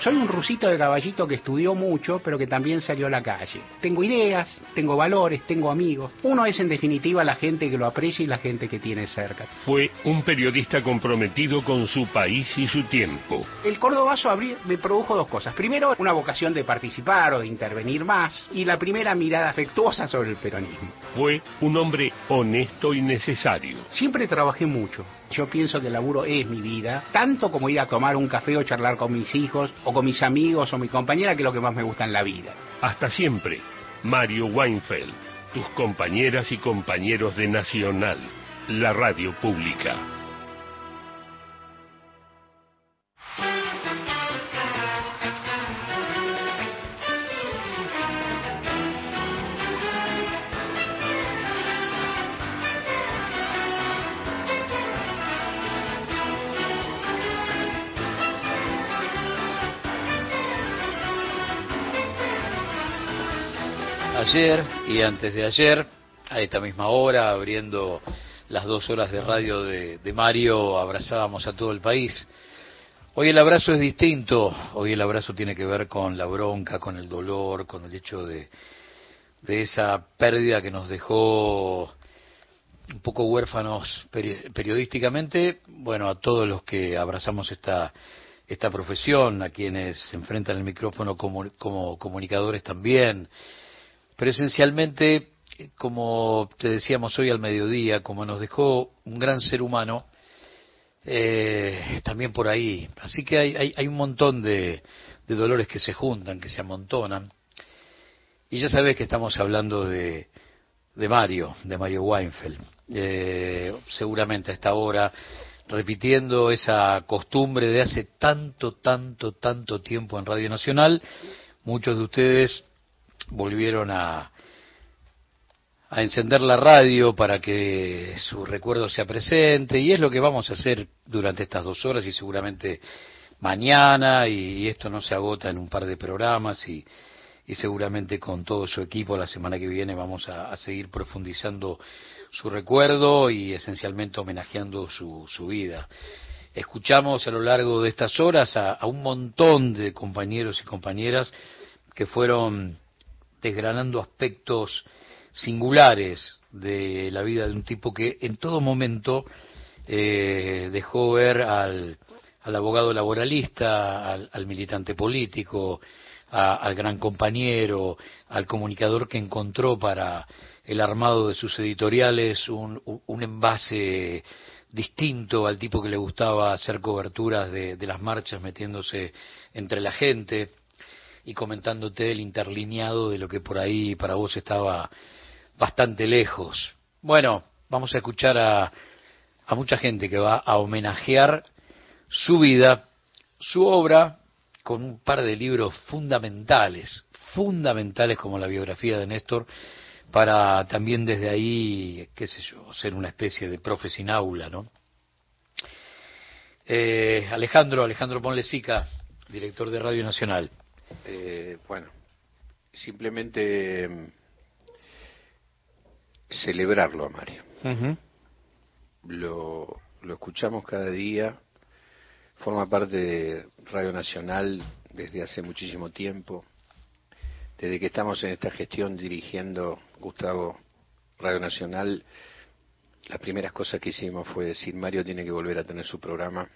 Soy un rusito de caballito que estudió mucho, pero que también salió a la calle. Tengo ideas, tengo valores, tengo amigos. Uno es en definitiva la gente que lo aprecia y la gente que tiene cerca. Fue un periodista comprometido con su país y su tiempo. El Cordobazo me produjo dos cosas. Primero, una vocación de participar o de intervenir más. Y la primera mirada afectuosa sobre el peronismo. Fue un hombre honesto y necesario. Siempre trabajé mucho. Yo pienso que el laburo es mi vida, tanto como ir a tomar un café o charlar con mis hijos o con mis amigos o mi compañera, que es lo que más me gusta en la vida. Hasta siempre, Mario Weinfeld, tus compañeras y compañeros de Nacional, la radio pública. Ayer y antes de ayer, a esta misma hora, abriendo las dos horas de radio de, Mario, abrazábamos a todo el país. Hoy el abrazo es distinto, hoy el abrazo tiene que ver con la bronca, con el dolor, con el hecho de, de esa pérdida que nos dejó un poco huérfanos periodísticamente, bueno, a todos los que abrazamos esta, esta profesión, a quienes se enfrentan el micrófono como, como comunicadores también, pero esencialmente, como te decíamos hoy al mediodía, como nos dejó un gran ser humano, eh, también por ahí. Así que hay, hay, un montón de, dolores que se juntan, que se amontonan. Y ya sabes que estamos hablando de, de Mario, de Mario Weinfeld. Eh, seguramente a esta hora, repitiendo esa costumbre de hace tanto, tanto, tanto tiempo en Radio Nacional, muchos de ustedes volvieron a, a encender la radio para que su recuerdo sea presente y es lo que vamos a hacer durante estas dos horas y seguramente mañana y, esto no se agota en un par de programas y, y, seguramente con todo su equipo la semana que viene vamos a, seguir profundizando su recuerdo y esencialmente homenajeando su, su vida. Escuchamos a lo largo de estas horas a un montón de compañeros y compañeras que fueron desgranando aspectos singulares de la vida de un tipo que en todo momento eh, dejó ver al, abogado laboralista, al, militante político, al gran compañero, al comunicador que encontró para el armado de sus editoriales un, envase distinto al tipo que le gustaba hacer coberturas de las marchas metiéndose entre la gente, y comentándote el interlineado de lo que por ahí para vos estaba bastante lejos. Bueno, vamos a escuchar a, a mucha gente que va a homenajear su vida, su obra, con un par de libros fundamentales, fundamentales como la biografía de Néstor, para también desde ahí, qué sé yo, ser una especie de profe sin aula, ¿no? Eh, Alejandro, Alejandro Ponlesica, director de Radio Nacional. Eh, bueno, simplemente mm, celebrarlo a Mario. lo, lo escuchamos cada día, forma parte de Radio Nacional desde hace muchísimo tiempo. Desde que estamos en esta gestión dirigiendo Gustavo Radio Nacional, las primeras cosas que hicimos fue decir Mario tiene que volver a tener su programa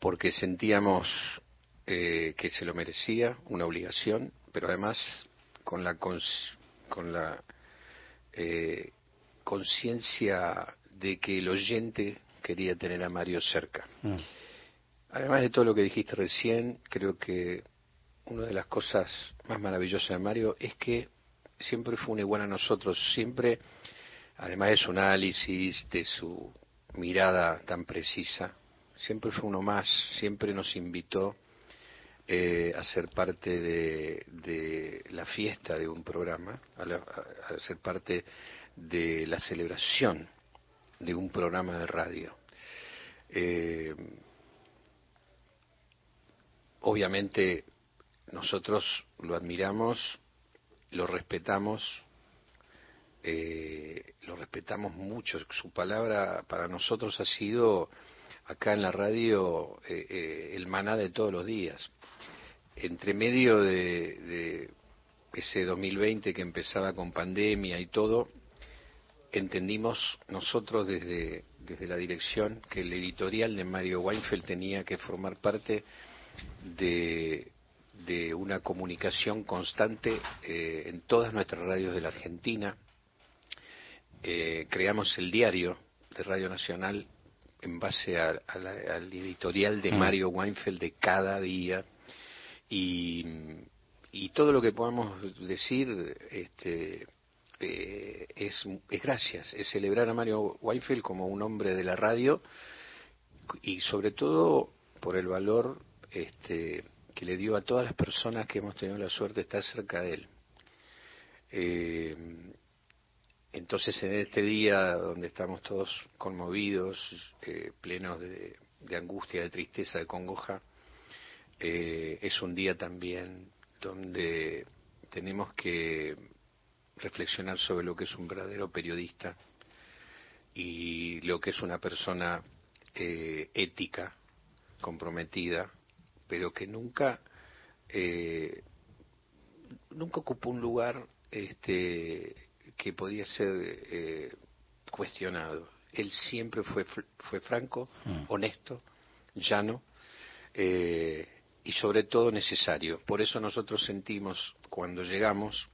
porque sentíamos eh, que se lo merecía, una obligación, pero además con la, con la eh, conciencia de que el oyente quería tener a Mario cerca. Mm. Además de todo lo que dijiste recién, creo que una de las cosas más maravillosas de Mario es que siempre fue un igual a nosotros, siempre, además de su análisis, de su mirada tan precisa, siempre fue uno más, siempre nos invitó eh, a ser parte de, la fiesta de un programa, a, ser parte de la celebración de un programa de radio. Eh, obviamente nosotros lo admiramos, lo respetamos, eh, lo respetamos mucho. Su palabra para nosotros ha sido acá en la radio eh, eh, el maná de todos los días. Entre medio de, ese 2020 que empezaba con pandemia y todo, entendimos nosotros desde, desde la dirección que el editorial de Mario Weinfeld tenía que formar parte de, de una comunicación constante eh, en todas nuestras radios de la Argentina. creamos el diario de Radio Nacional en base al editorial de mm. Mario Weinfeld de cada día y, todo lo que podamos decir este, eh, es, gracias, es celebrar a Mario Weinfeld como un hombre de la radio y sobre todo por el valor este, que le dio a todas las personas que hemos tenido la suerte de estar cerca de él. Eh, entonces, en este día donde estamos todos conmovidos, eh, plenos de, angustia, de tristeza, de congoja, eh, es un día también donde tenemos que reflexionar sobre lo que es un verdadero periodista y lo que es una persona eh, ética, comprometida, pero que nunca nunca ocupó un lugar este que podía ser eh, cuestionado. Él siempre fue, fue franco, mm. honesto, llano eh, y sobre todo necesario. Por eso nosotros sentimos cuando llegamos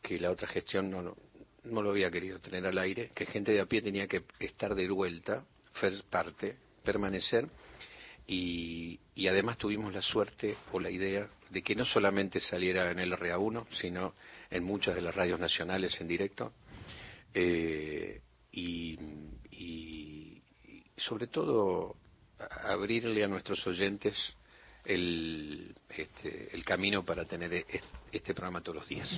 que la otra gestión no, no, lo había querido tener al aire, que gente de a pie tenía que estar de vuelta, ser parte, permanecer y, y, además tuvimos la suerte o la idea de que no solamente saliera en el RA1, sino en muchas de las radios nacionales en directo. Eh, y, sobre todo abrirle a nuestros oyentes el, este, el camino para tener e, este programa todos los días.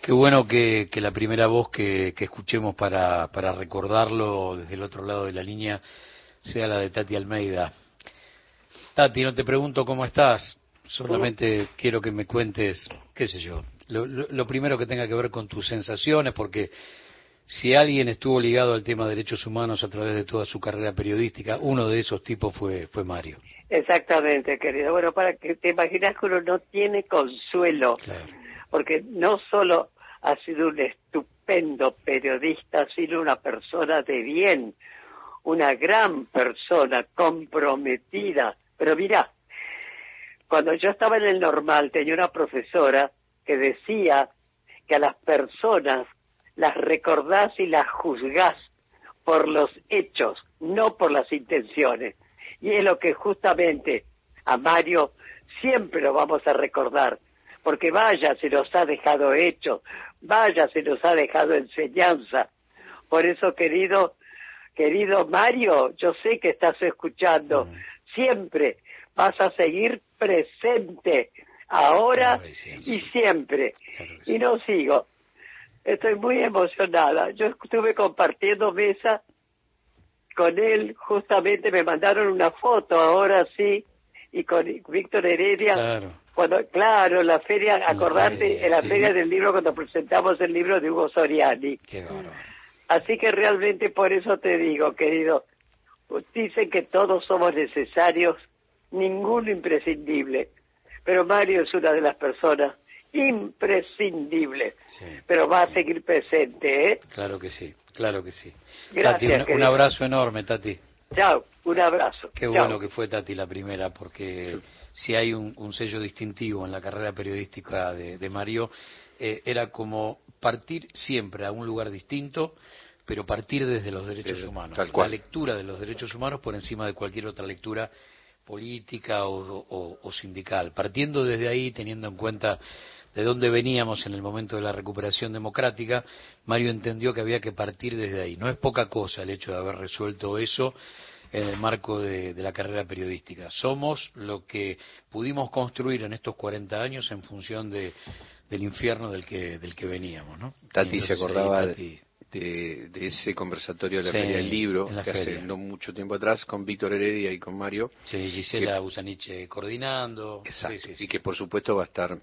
Qué bueno que, la primera voz que, escuchemos para, para recordarlo desde el otro lado de la línea sea la de Tati Almeida. Tati, no te pregunto cómo estás, solamente quiero que me cuentes, qué sé yo, lo, primero que tenga que ver con tus sensaciones, porque si alguien estuvo ligado al tema de derechos humanos a través de toda su carrera periodística, uno de esos tipos fue, fue Mario. Exactamente, querido. Bueno, para que te imaginas que uno no tiene consuelo, porque no solo ha sido un estupendo periodista, sino una persona de bien, una gran persona comprometida. Pero mira, cuando yo estaba en el normal tenía una profesora que decía que a las personas las recordás y las juzgás por los hechos, no por las intenciones. Y es lo que justamente a Mario siempre lo vamos a recordar, porque vaya, se nos ha dejado hecho, vaya, se nos ha dejado enseñanza. Por eso, querido, querido Mario, yo sé que estás escuchando, siempre vas a seguir presente ahora y siempre. Y no sigo. Estoy muy emocionada. Yo estuve compartiendo mesa con él, justamente me mandaron una foto ahora sí, y con Víctor Heredia. Claro. Cuando, claro, la feria, acordarte, en la feria del libro cuando presentamos el libro de Hugo Soriani. Así que realmente por eso te digo, querido, dicen que todos somos necesarios, ninguno imprescindible pero Mario es una de las personas imprescindibles, pero va a seguir presente, ¿eh? Claro que sí, claro que sí. Gracias, un, abrazo enorme, Tati. Chao, un abrazo. Qué bueno que fue Tati la primera, porque si hay un, sello distintivo en la carrera periodística de, Mario, eh, era como partir siempre a un lugar distinto, pero partir desde los derechos humanos. La lectura de los derechos humanos por encima de cualquier otra lectura política o, sindical. Partiendo desde ahí, teniendo en cuenta de dónde veníamos en el momento de la recuperación democrática, Mario entendió que había que partir desde ahí. No es poca cosa el hecho de haber resuelto eso en el marco de, la carrera periodística. Somos lo que pudimos construir en estos 40 años en función de, del infierno del que, del que veníamos. ¿no? Tati se acordaba de, ese conversatorio de la Feria del Libro, que hace no mucho tiempo atrás, con Víctor Heredia y con Mario. Sí, Gisela Busaniche coordinando. Exacto, y que por supuesto va a estar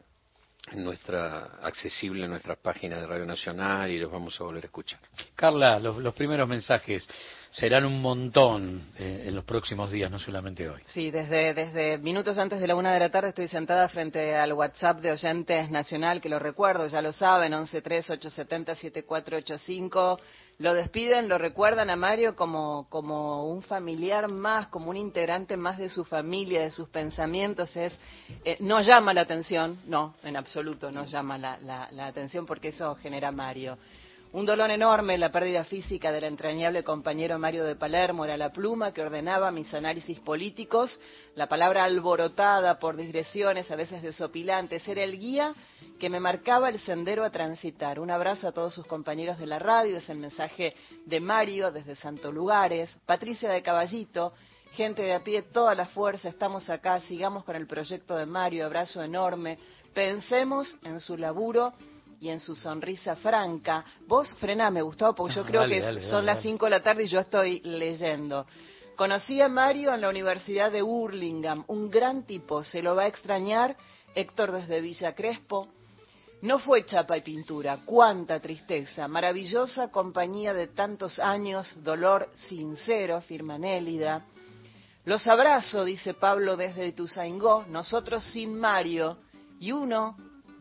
en nuestra accesible en nuestras páginas de Radio Nacional y los vamos a volver a escuchar. Carla, los, primeros mensajes serán un montón eh, en los próximos días, no solamente hoy. Sí, desde, desde minutos antes de la una de la tarde estoy sentada frente al WhatsApp de Oyentes Nacional, que lo recuerdo, ya lo saben, 113-870-7485 lo despiden, lo recuerdan a Mario como, como un familiar más, como un integrante más de su familia, de sus pensamientos. Es, eh, no llama la atención, no, en absoluto no llama la, la atención porque eso genera Mario. Un dolor enorme, la pérdida física del entrañable compañero Mario de Palermo era la pluma que ordenaba mis análisis políticos, la palabra alborotada por digresiones, a veces desopilantes, era el guía que me marcaba el sendero a transitar. Un abrazo a todos sus compañeros de la radio, es el mensaje de Mario desde Santo Lugares, Patricia de Caballito, gente de a pie, toda la fuerza, estamos acá, sigamos con el proyecto de Mario, abrazo enorme, pensemos en su laburo y en su sonrisa franca. Vos frename, Gustavo, porque yo ah, creo que son las 5 de la tarde y yo estoy leyendo. Conocí a Mario en la Universidad de Hurlingham, un gran tipo, se lo va a extrañar, Héctor desde Villa Crespo. No fue chapa y pintura, cuánta tristeza, maravillosa compañía de tantos años, dolor sincero, firma Nélida. Los abrazo, dice Pablo desde Tuzaingó, nosotros sin Mario, y uno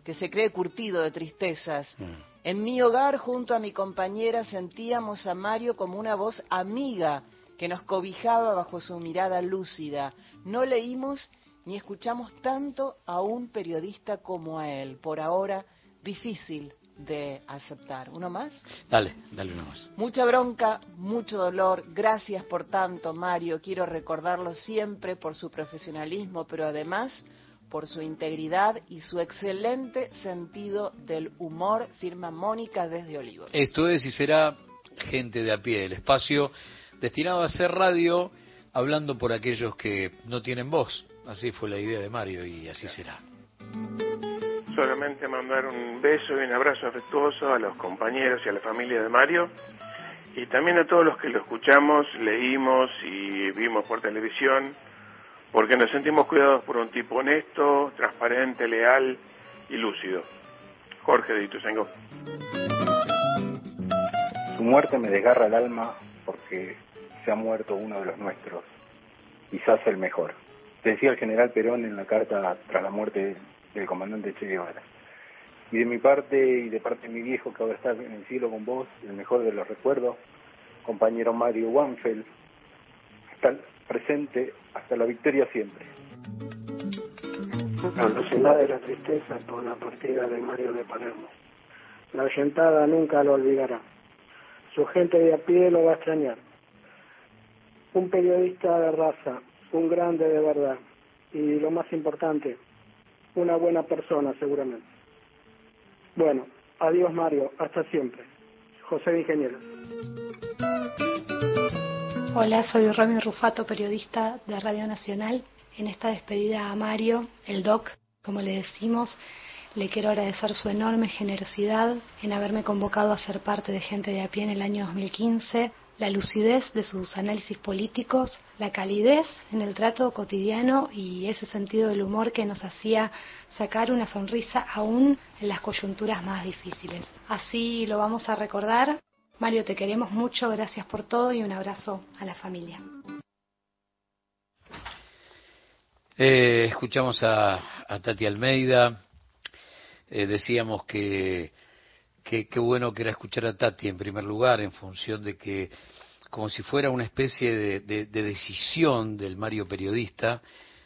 que se cree curtido de tristezas. Mm. En mi hogar, junto a mi compañera, sentíamos a Mario como una voz amiga que nos cobijaba bajo su mirada lúcida. No leímos ni escuchamos tanto a un periodista como a él. Por ahora, difícil de aceptar. ¿Uno más? Dale, dale uno más. Mucha bronca, mucho dolor. Gracias por tanto, Mario. Quiero recordarlo siempre por su profesionalismo, pero además por su integridad y su excelente sentido del humor, firma Mónica desde Olivos. Esto es y será gente de a pie, el espacio destinado a hacer radio hablando por aquellos que no tienen voz. Así fue la idea de Mario y así será. Solamente mandar un beso y un abrazo afectuoso a los compañeros y a la familia de Mario y también a todos los que lo escuchamos, leímos y vimos por televisión porque nos sentimos cuidados por un tipo honesto, transparente, leal y lúcido. Jorge de Ituzaingó. Su muerte me desgarra el alma porque se ha muerto uno de los nuestros, quizás el mejor. Decía el general Perón en la carta tras la muerte del comandante Che Guevara. Y de mi parte y de parte de mi viejo que ahora está en el cielo con vos, el mejor de los recuerdos, compañero Mario Wanfeld, presente hasta la victoria siempre. La de la tristeza por la partida de Mario de Palermo. La oyentada nunca lo olvidará. Su gente de a pie lo va a extrañar. Un periodista de raza, un grande de verdad y lo más importante, una buena persona seguramente. Bueno, adiós Mario, hasta siempre. José de Ingeniero. Hola, soy Romy Rufato, periodista de Radio Nacional. En esta despedida a Mario, el doc, como le decimos, le quiero agradecer su enorme generosidad en haberme convocado a ser parte de Gente de a pie en el año 2015, la lucidez de sus análisis políticos, la calidez en el trato cotidiano y ese sentido del humor que nos hacía sacar una sonrisa aún en las coyunturas más difíciles. Así lo vamos a recordar Mario, te queremos mucho, gracias por todo y un abrazo a la familia. Eh, escuchamos a, Tati Almeida, eh, decíamos que qué bueno que era escuchar a Tati en primer lugar, en función de que, como si fuera una especie de, decisión del Mario periodista,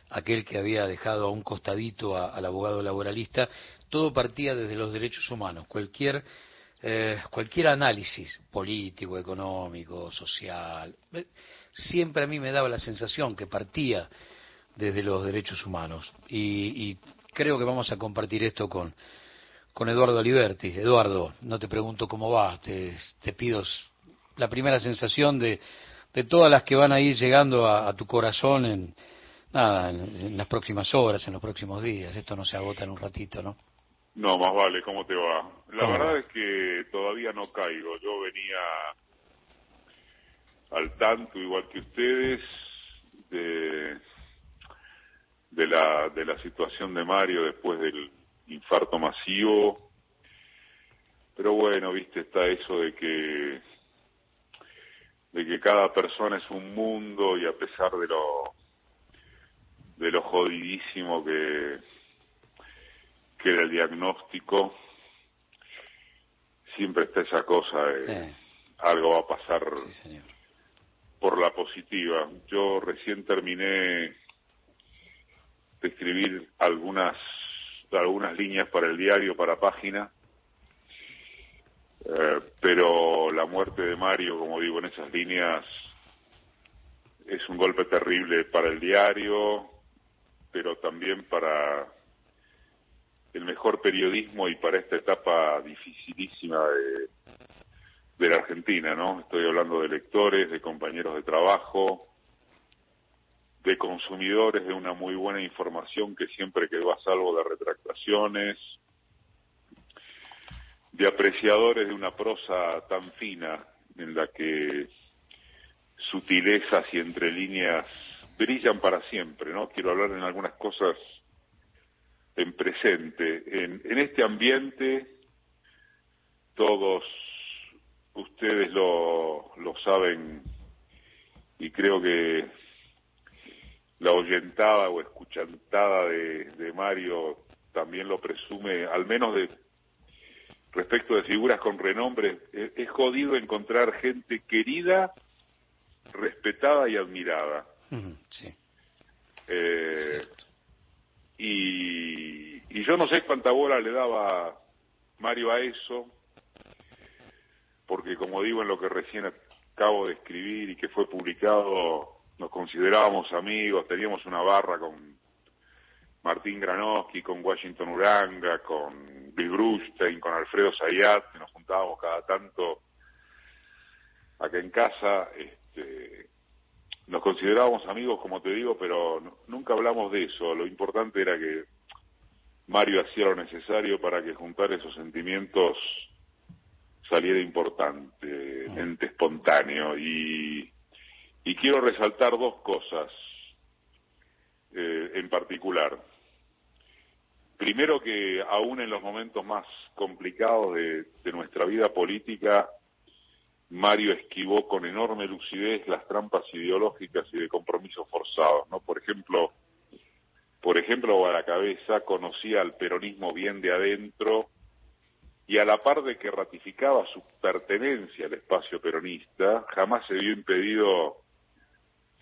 aquel que había dejado a un costadito al abogado laboralista, todo partía desde los derechos humanos. Cualquier eh, cualquier análisis político, económico, social, eh, siempre a mí me daba la sensación que partía desde los derechos humanos. Y, creo que vamos a compartir esto con, con Eduardo Aliberti. Eduardo, no te pregunto cómo vas, te, pido la primera sensación de, de todas las que van a ir llegando a, tu corazón en, nada, en, las próximas horas, en los próximos días. Esto no se agota en un ratito, ¿no? No, más vale, ¿cómo te va? La verdad es que todavía no caigo. Yo venía al tanto, igual que ustedes, de, de, la, de la situación de Mario después del, infarto masivo. Pero bueno, viste, está eso de que de que cada persona es un mundo y a pesar de lo de lo jodidísimo que que era el diagnóstico siempre está esa cosa de algo va a pasar por la positiva. Yo recién terminé de escribir algunas algunas líneas para el diario, para página, eh, pero la muerte de Mario, como digo en esas líneas, es un golpe terrible para el diario, pero también para el mejor periodismo y para esta etapa dificilísima de, la Argentina, ¿no? Estoy hablando de lectores, de compañeros de trabajo, de consumidores de una muy buena información que siempre quedó a salvo de retractaciones, de apreciadores de una prosa tan fina en la que sutilezas y entre líneas brillan para siempre, ¿no? Quiero hablar en algunas cosas en presente. En, en este ambiente, todos ustedes lo, lo saben y creo que la oyentada o escuchantada de, de Mario también lo presume, al menos de respecto de figuras con renombre, es, jodido encontrar gente querida, respetada y admirada. Sí. Eh, y, y yo no sé cuánta bola le daba Mario a eso, porque como digo en lo que recién acabo de escribir y que fue publicado, nos considerábamos amigos, teníamos una barra con Martín Granowski, con Washington Uranga, con Bill Brustein, con Alfredo Zayat, que nos juntábamos cada tanto acá en casa, este, nos considerábamos amigos, como te digo, pero nunca hablamos de eso. Lo importante era que Mario hacía lo necesario para que juntar esos sentimientos saliera importante, ente espontáneo. Y, y quiero resaltar dos cosas eh, en particular. Primero que aún en los momentos más complicados de, de nuestra vida política, Mario esquivó con enorme lucidez las trampas ideológicas y de compromisos forzados, ¿no? Por ejemplo, por ejemplo, a la cabeza conocía al peronismo bien de adentro y a la par de que ratificaba su pertenencia al espacio peronista, jamás se vio impedido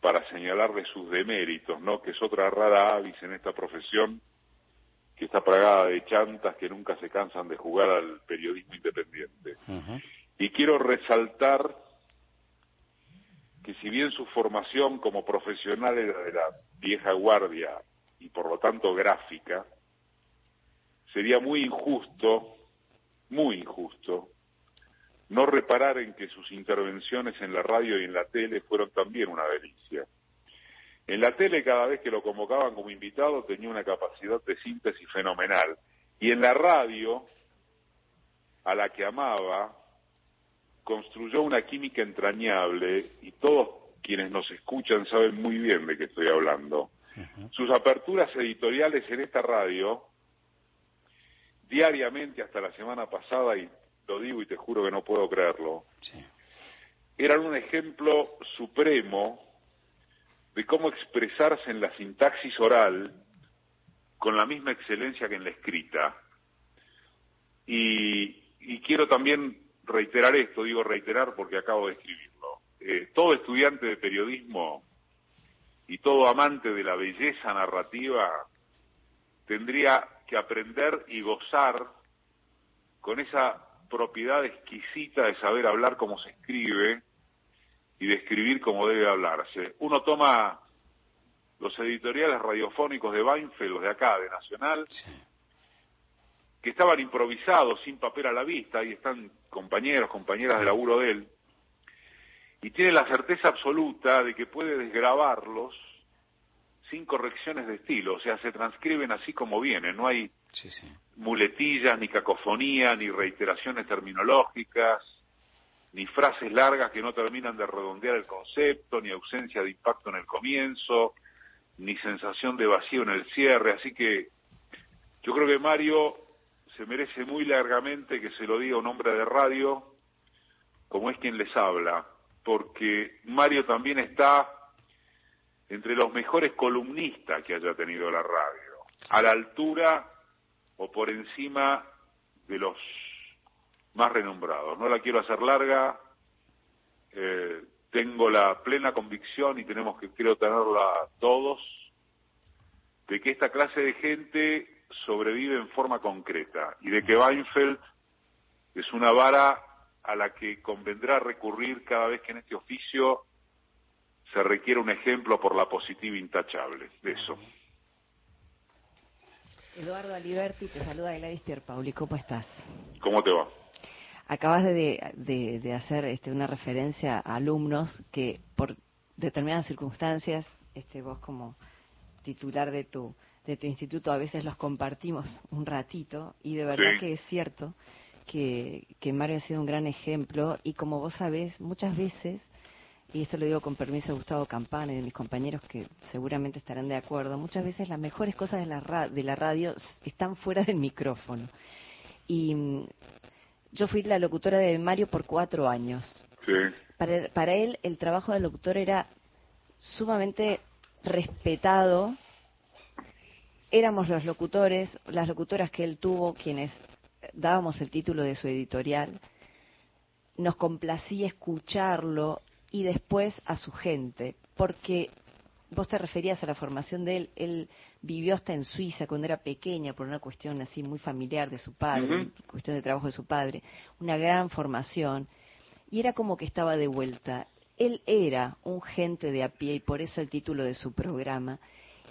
para señalarle sus deméritos, ¿no? Que es otra rara avis en esta profesión que está plagada de chantas que nunca se cansan de jugar al periodismo independiente. Y quiero resaltar que si bien su formación como profesional era de la vieja guardia y por lo tanto gráfica, sería muy injusto muy injusto no reparar en que sus intervenciones en la radio y en la tele fueron también una delicia. En la tele cada vez que lo convocaban como invitado tenía una capacidad de síntesis fenomenal y en la radio, a la que amaba, construyó una química entrañable y todos quienes nos escuchan saben muy bien de qué estoy hablando. Sus aperturas editoriales en esta radio diariamente hasta la semana pasada, y lo digo y te juro que no puedo creerlo, eran un ejemplo supremo de cómo expresarse en la sintaxis oral con la misma excelencia que en la escrita. Y, quiero también reiterar esto, digo reiterar porque acabo de escribirlo. Eh, todo estudiante de periodismo y todo amante de la belleza narrativa tendría que aprender y gozar con esa propiedad exquisita de saber hablar como se escribe y de escribir como debe hablarse. Uno toma los editoriales radiofónicos de Weinfeld, los de acá, de Nacional, que estaban improvisados, sin papel a la vista, ahí están compañeros, compañeras de laburo de él, y tiene la certeza absoluta de que puede desgrabarlos sin correcciones de estilo, o sea, se transcriben así como vienen, no hay muletillas, ni cacofonía, ni reiteraciones terminológicas, ni frases largas que no terminan de redondear el concepto, ni ausencia de impacto en el comienzo, ni sensación de vacío en el cierre, así que Yo creo que Mario se merece muy largamente que se lo diga un hombre de radio, como es quien les habla, porque Mario también está entre los mejores columnistas que haya tenido la radio, a la altura o por encima de los más renombrados. No la quiero hacer larga, eh, tengo la plena convicción y tenemos que, creo, tenerla todos, de que esta clase de gente sobrevive en forma concreta y de que Weinfeld es una vara a la que convendrá recurrir cada vez que en este oficio se requiere un ejemplo por la positiva intachable. De eso. Eduardo Aliberti, te saluda Gladys Pierpauli. ¿Cómo estás? ¿Cómo te va? Acabas de, hacer este, una referencia a alumnos que por determinadas circunstancias, este, vos como titular de tu, de tu instituto a veces los compartimos un ratito y de verdad que es cierto que, que Mario ha sido un gran ejemplo y como vos sabés, muchas veces y esto lo digo con permiso de Gustavo Campana y de mis compañeros que seguramente estarán de acuerdo, muchas veces las mejores cosas de la, de la radio están fuera del micrófono. Y mm, yo fui la locutora de Mario por cuatro años. Para, para él el trabajo de locutor era sumamente respetado. Éramos los locutores, las locutoras que él tuvo, quienes dábamos el título de su editorial. Nos complacía escucharlo, y después a su gente, porque vos te referías a la formación de él, él vivió hasta en Suiza cuando era pequeña por una cuestión así muy familiar de su padre, cuestión de trabajo de su padre, una gran formación, y era como que estaba de vuelta. Él era un gente de a pie y por eso el título de su programa,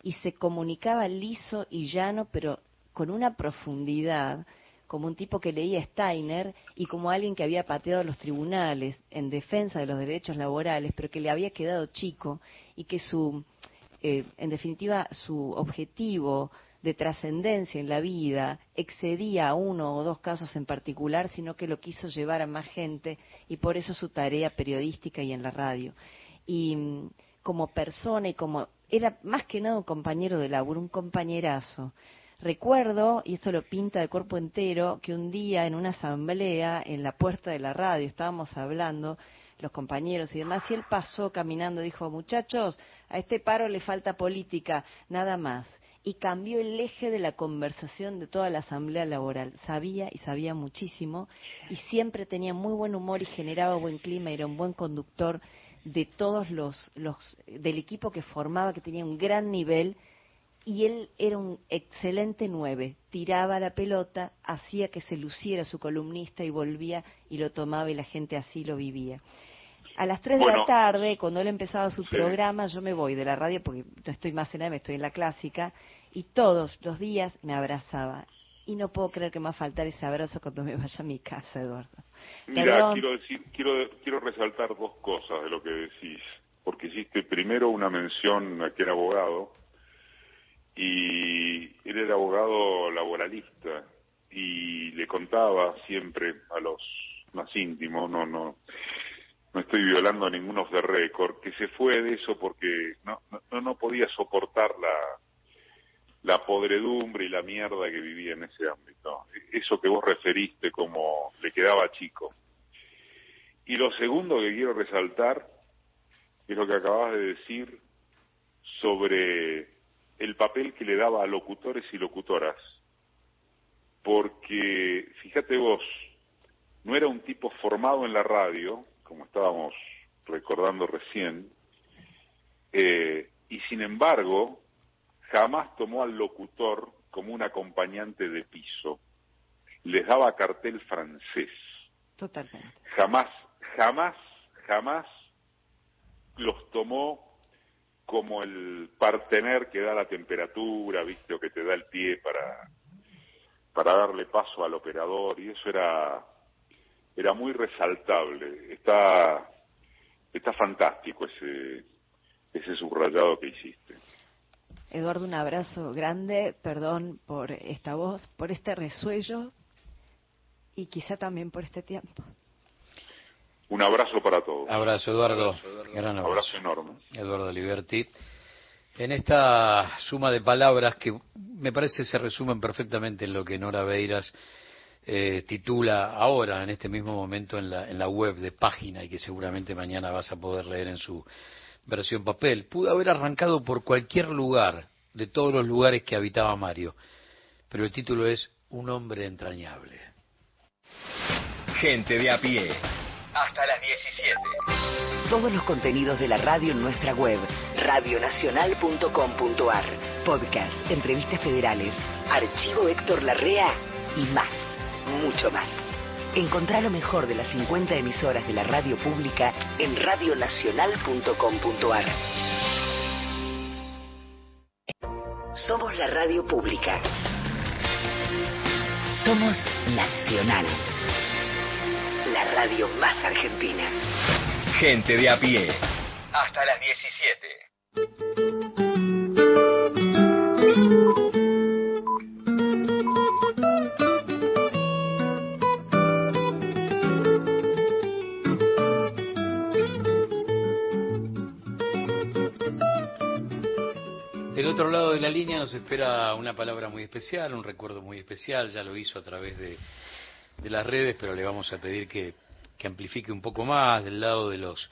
y se comunicaba liso y llano, pero con una profundidad como un tipo que leía Steiner y como alguien que había pateado los tribunales en defensa de los derechos laborales, pero que le había quedado chico y que su, eh, en definitiva, su objetivo de trascendencia en la vida excedía a uno o dos casos en particular, sino que lo quiso llevar a más gente y por eso su tarea periodística y en la radio. Y mm, como persona y como era más que nada un compañero de laburo, un compañerazo. Recuerdo, y esto lo pinta de cuerpo entero, que un día en una asamblea en la puerta de la radio estábamos hablando, los compañeros y demás, y él pasó caminando, dijo, muchachos, a este paro le falta política, nada más. Y cambió el eje de la conversación de toda la asamblea laboral. Sabía y sabía muchísimo, y siempre tenía muy buen humor y generaba buen clima, era un buen conductor de todos los, los del equipo que formaba, que tenía un gran nivel y él era un excelente nueve, tiraba la pelota, hacía que se luciera su columnista y volvía y lo tomaba y la gente así lo vivía. A las tres de la tarde, cuando él empezaba su programa, yo me voy de la radio porque no estoy más en AM, estoy en la clásica, y todos los días me abrazaba. Y no puedo creer que me va a faltar ese abrazo cuando me vaya a mi casa, Eduardo. Mira, quiero, decir, quiero, quiero resaltar dos cosas de lo que decís, porque hiciste primero una mención a que era abogado, y él era abogado laboralista y le contaba siempre a los más íntimos, no, no, no estoy violando ninguno of the record, que se fue de eso porque no, no, no podía soportar la, la podredumbre y la mierda que vivía en ese ámbito. Eso que vos referiste como le quedaba chico. Y lo segundo que quiero resaltar es lo que acabas de decir sobre el papel que le daba a locutores y locutoras. Porque, fíjate vos, no era un tipo formado en la radio, como estábamos recordando recién, eh, y sin embargo, jamás tomó al locutor como un acompañante de piso. Les daba cartel francés. Totalmente. Jamás, jamás, jamás los tomó como el partener que da la temperatura, viste, o que te da el pie para, para darle paso al operador, y eso era, era muy resaltable. Está, está fantástico ese, ese subrayado que hiciste. Eduardo, un abrazo grande, perdón por esta voz, por este resuello y quizá también por este tiempo. Un abrazo para todos. Abrazo, Eduardo. Gran abrazo. abrazo enorme. Eduardo Liberti. En esta suma de palabras que me parece se resumen perfectamente en lo que Nora Beiras eh, titula ahora, en este mismo momento, en la, en la web de página y que seguramente mañana vas a poder leer en su versión papel. Pudo haber arrancado por cualquier lugar, de todos los lugares que habitaba Mario, pero el título es Un hombre entrañable. Gente de a pie. Hasta las 17. Todos los contenidos de la radio en nuestra web, radionacional.com.ar. Podcast, entrevistas federales, archivo Héctor Larrea y más, mucho más. Encontrá lo mejor de las 50 emisoras de la radio pública en radionacional.com.ar. Somos la radio pública. Somos Nacional. La radio más argentina. Gente de a pie. Hasta las 17. Otro lado de la línea nos espera una palabra muy especial, un recuerdo muy especial, ya lo hizo a través de, de las redes, pero le vamos a pedir que, que amplifique un poco más del lado de los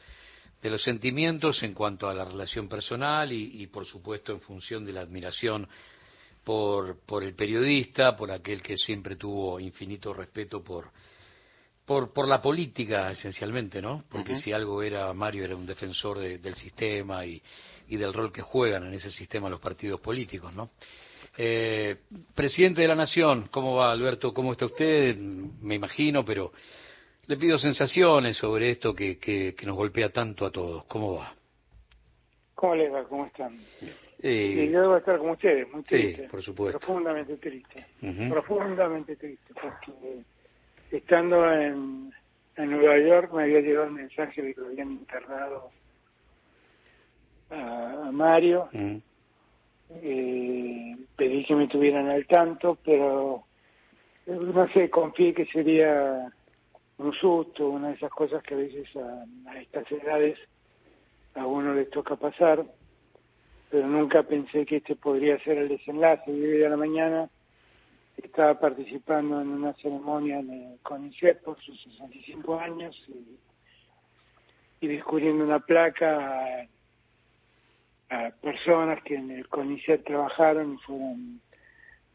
de los sentimientos en cuanto a la relación personal y, y, por supuesto en función de la admiración por, por el periodista, por aquel que siempre tuvo infinito respeto por, por, por la política esencialmente, ¿no? Porque si algo era Mario era un defensor de- del sistema y, y del rol que juegan en ese sistema los partidos políticos, ¿no? Eh, presidente de la Nación, ¿cómo va Alberto? ¿Cómo está usted? Me imagino, pero le pido sensaciones sobre esto que, que, que nos golpea tanto a todos. ¿Cómo va? ¿Cómo les va? ¿Cómo están? Eh, Sí, yo debo estar como ustedes, muy sí, triste. por supuesto. Profundamente triste. Profundamente triste, porque estando en, en Nueva York me había llegado el mensaje de que lo habían internado a, a Mario. Mm, Eh, pedí que me tuvieran al tanto, pero eh, no sé, confié que sería un susto, una de esas cosas que a veces a, a estas edades a uno les toca pasar, pero nunca pensé que este podría ser el desenlace. Y hoy a la mañana estaba participando en una ceremonia en el CONICET por sus 65 años y, y descubriendo una placa a, personas que en el CONICET trabajaron y fueron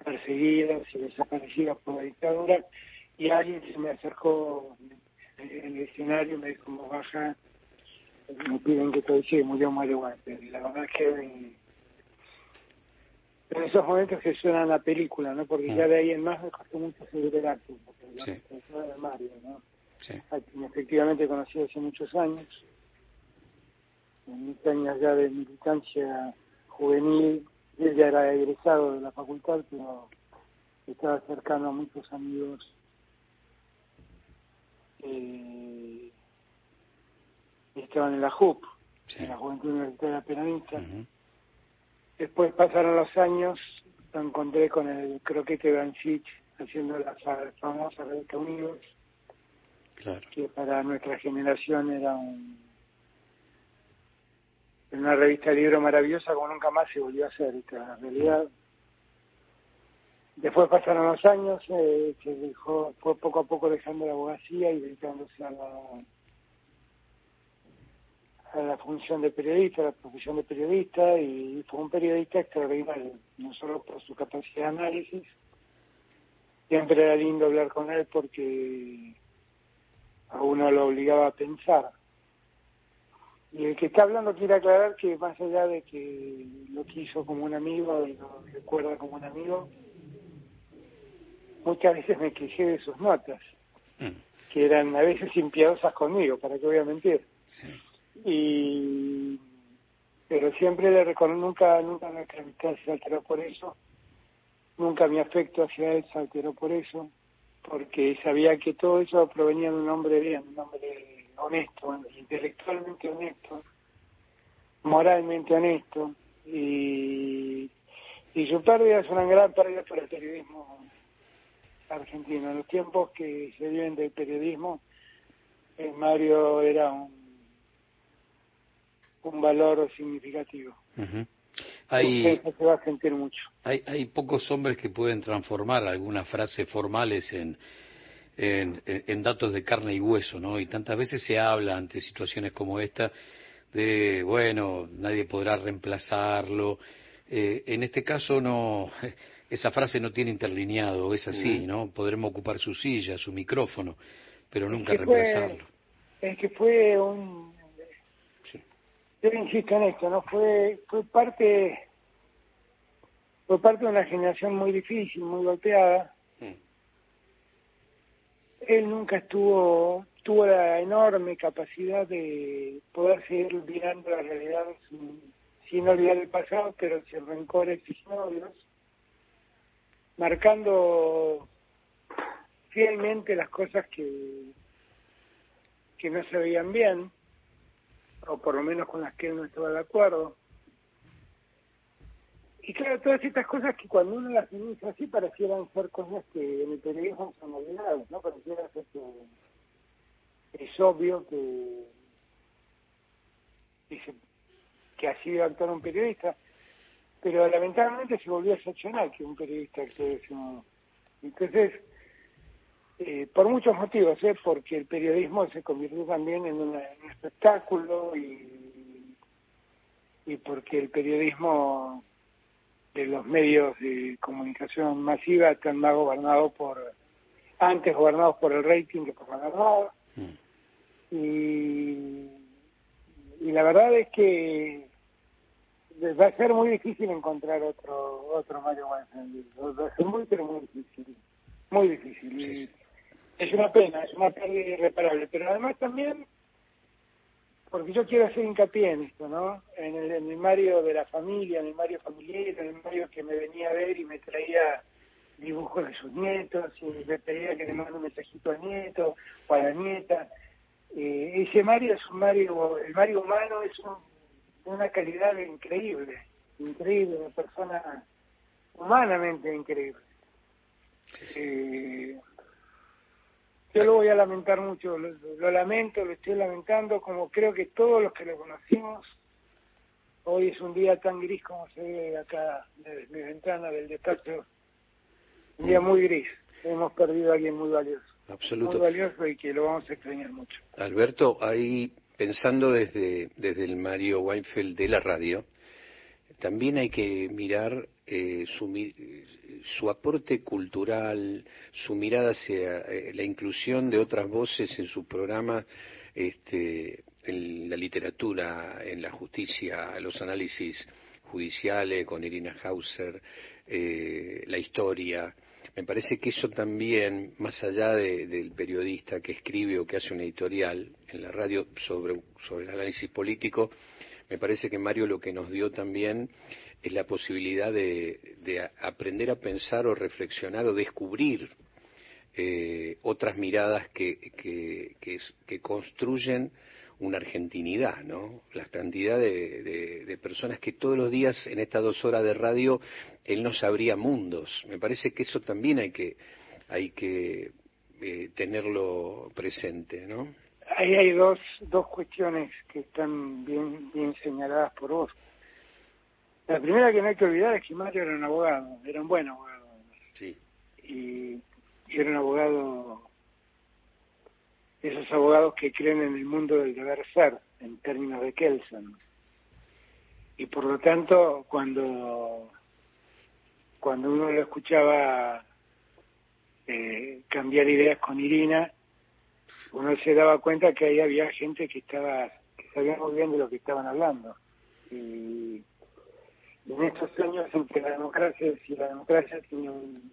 perseguidas y desaparecidas por la dictadura y alguien se me acercó en el escenario y me dijo "Como baja me piden que te diga murió Mario Walter y la verdad es que en esos momentos que suenan a película no porque ya de ahí en más me costó mucho seguir el acto porque la persona de Mario no sí. a quien efectivamente conocí hace muchos años en mis años ya de militancia juvenil él ya era egresado de la facultad pero estaba cercano a muchos amigos eh, estaban en la JUP, en la Juventud Universitaria Peronista. Después pasaron los años, lo encontré con el croquete Bansich haciendo la fa- famosa revista Unidos, Claro. que para nuestra generación era un, una revista de libro maravillosa como nunca más se volvió a hacer, esta realidad. Después pasaron los años, eh, se dejó, fue poco a poco dejando la abogacía y dedicándose a la, a la función de periodista, a la profesión de periodista, y fue un periodista extraordinario, no solo por su capacidad de análisis, siempre era lindo hablar con él porque a uno lo obligaba a pensar. Y el que está hablando quiere aclarar que más allá de que lo quiso como un amigo y lo recuerda como un amigo, muchas veces me quejé de sus notas, que eran a veces impiadosas conmigo, para que voy a mentir. Y pero siempre le reconozco, nunca, nunca nuestra amistad se alteró por eso, nunca mi afecto hacia él se alteró por eso, porque sabía que todo eso provenía de un hombre bien, un hombre honesto, intelectualmente honesto, moralmente honesto, y, y su pérdida es una gran pérdida para el periodismo argentino. En los tiempos que se viven del periodismo, eh, Mario era un, un valor significativo. Hay, Usted se va a sentir mucho. hay, hay pocos hombres que pueden transformar algunas frases formales en, en, en datos de carne y hueso, ¿no? Y tantas veces se habla ante situaciones como esta de, bueno, nadie podrá reemplazarlo. Eh, en este caso no, esa frase no tiene interlineado, es así, Mm. ¿no? Podremos ocupar su silla, su micrófono, pero nunca que fue- reemplazarlo. Es que fue un... Yo insisto en esto, ¿no? Fue, fue parte... Fue parte de una generación muy difícil, muy golpeada. Él nunca estuvo, tuvo la enorme capacidad de poder seguir mirando la realidad sin, sin olvidar el pasado, pero sin rencores y sin odios, marcando fielmente las cosas que, que no se veían bien, o por lo menos con las que él no estaba de acuerdo. Y claro, todas estas cosas que cuando uno las inicia así parecieran ser cosas que en el periodismo son olvidadas, ¿no? Pareciera ser que es obvio que, que, que así debe actuar un periodista, pero lamentablemente se volvió excepcional que un periodista de ese modo. Entonces, eh, por muchos motivos, ¿eh? porque el periodismo se convirtió también en, una- en un espectáculo y, y porque el periodismo de los medios de comunicación masiva están más gobernados por, antes gobernados por el rating que por la verdad. Y, y la verdad es que va a ser muy difícil encontrar otro otro Mario Weinfeld. Va a ser muy, pero muy difícil. Muy difícil. Y Es una pena, es una pérdida irreparable. Pero además también, porque yo quiero hacer hincapié en esto, ¿no? En el, en el Mario de la familia, en el Mario familiar, en el Mario que me venía a ver y me traía dibujos de sus nietos y me pedía que le mande un mensajito al nieto o a la nieta. Eh, ese Mario es un Mario, el Mario humano es un- una calidad increíble, increíble, una persona humanamente increíble. Eh, yo lo voy a lamentar mucho, lo, lo lamento, lo estoy lamentando, como creo que todos los que lo conocimos, hoy es un día tan gris como se ve acá desde mi ventana del despacho, un día muy gris, hemos perdido a alguien muy valioso, Absoluto. muy valioso y que lo vamos a extrañar mucho. Alberto, ahí pensando desde, desde el Mario Weinfeld de la radio, también hay que mirar eh, su, su aporte cultural, su mirada hacia eh, la inclusión de otras voces en su programa, este, en la literatura, en la justicia, los análisis judiciales con Irina Hauser, eh, la historia. Me parece que eso también, más allá de- del periodista que escribe o que hace una editorial en la radio sobre, sobre el análisis político, me parece que Mario lo que nos dio también es la posibilidad de, de aprender a pensar o reflexionar o descubrir eh, otras miradas que, que, que construyen una argentinidad, ¿no? La cantidad de, de- de personas que todos los días en estas dos horas de radio él nos abría mundos. Me parece que eso también hay que hay que eh, tenerlo presente, ¿no? Ahí hay dos, dos cuestiones que están bien, bien señaladas por vos. La primera que no hay que olvidar es que Mario era un abogado, era un buen abogado. Sí. Y, y era un abogado, esos abogados que creen en el mundo del deber ser, en términos de Kelsen. Y por lo tanto, cuando, cuando uno lo escuchaba eh, cambiar ideas con Irina, uno se daba cuenta que ahí había gente que estaba que sabía muy bien de lo que estaban hablando y en estos años en que la democracia si la democracia tiene un,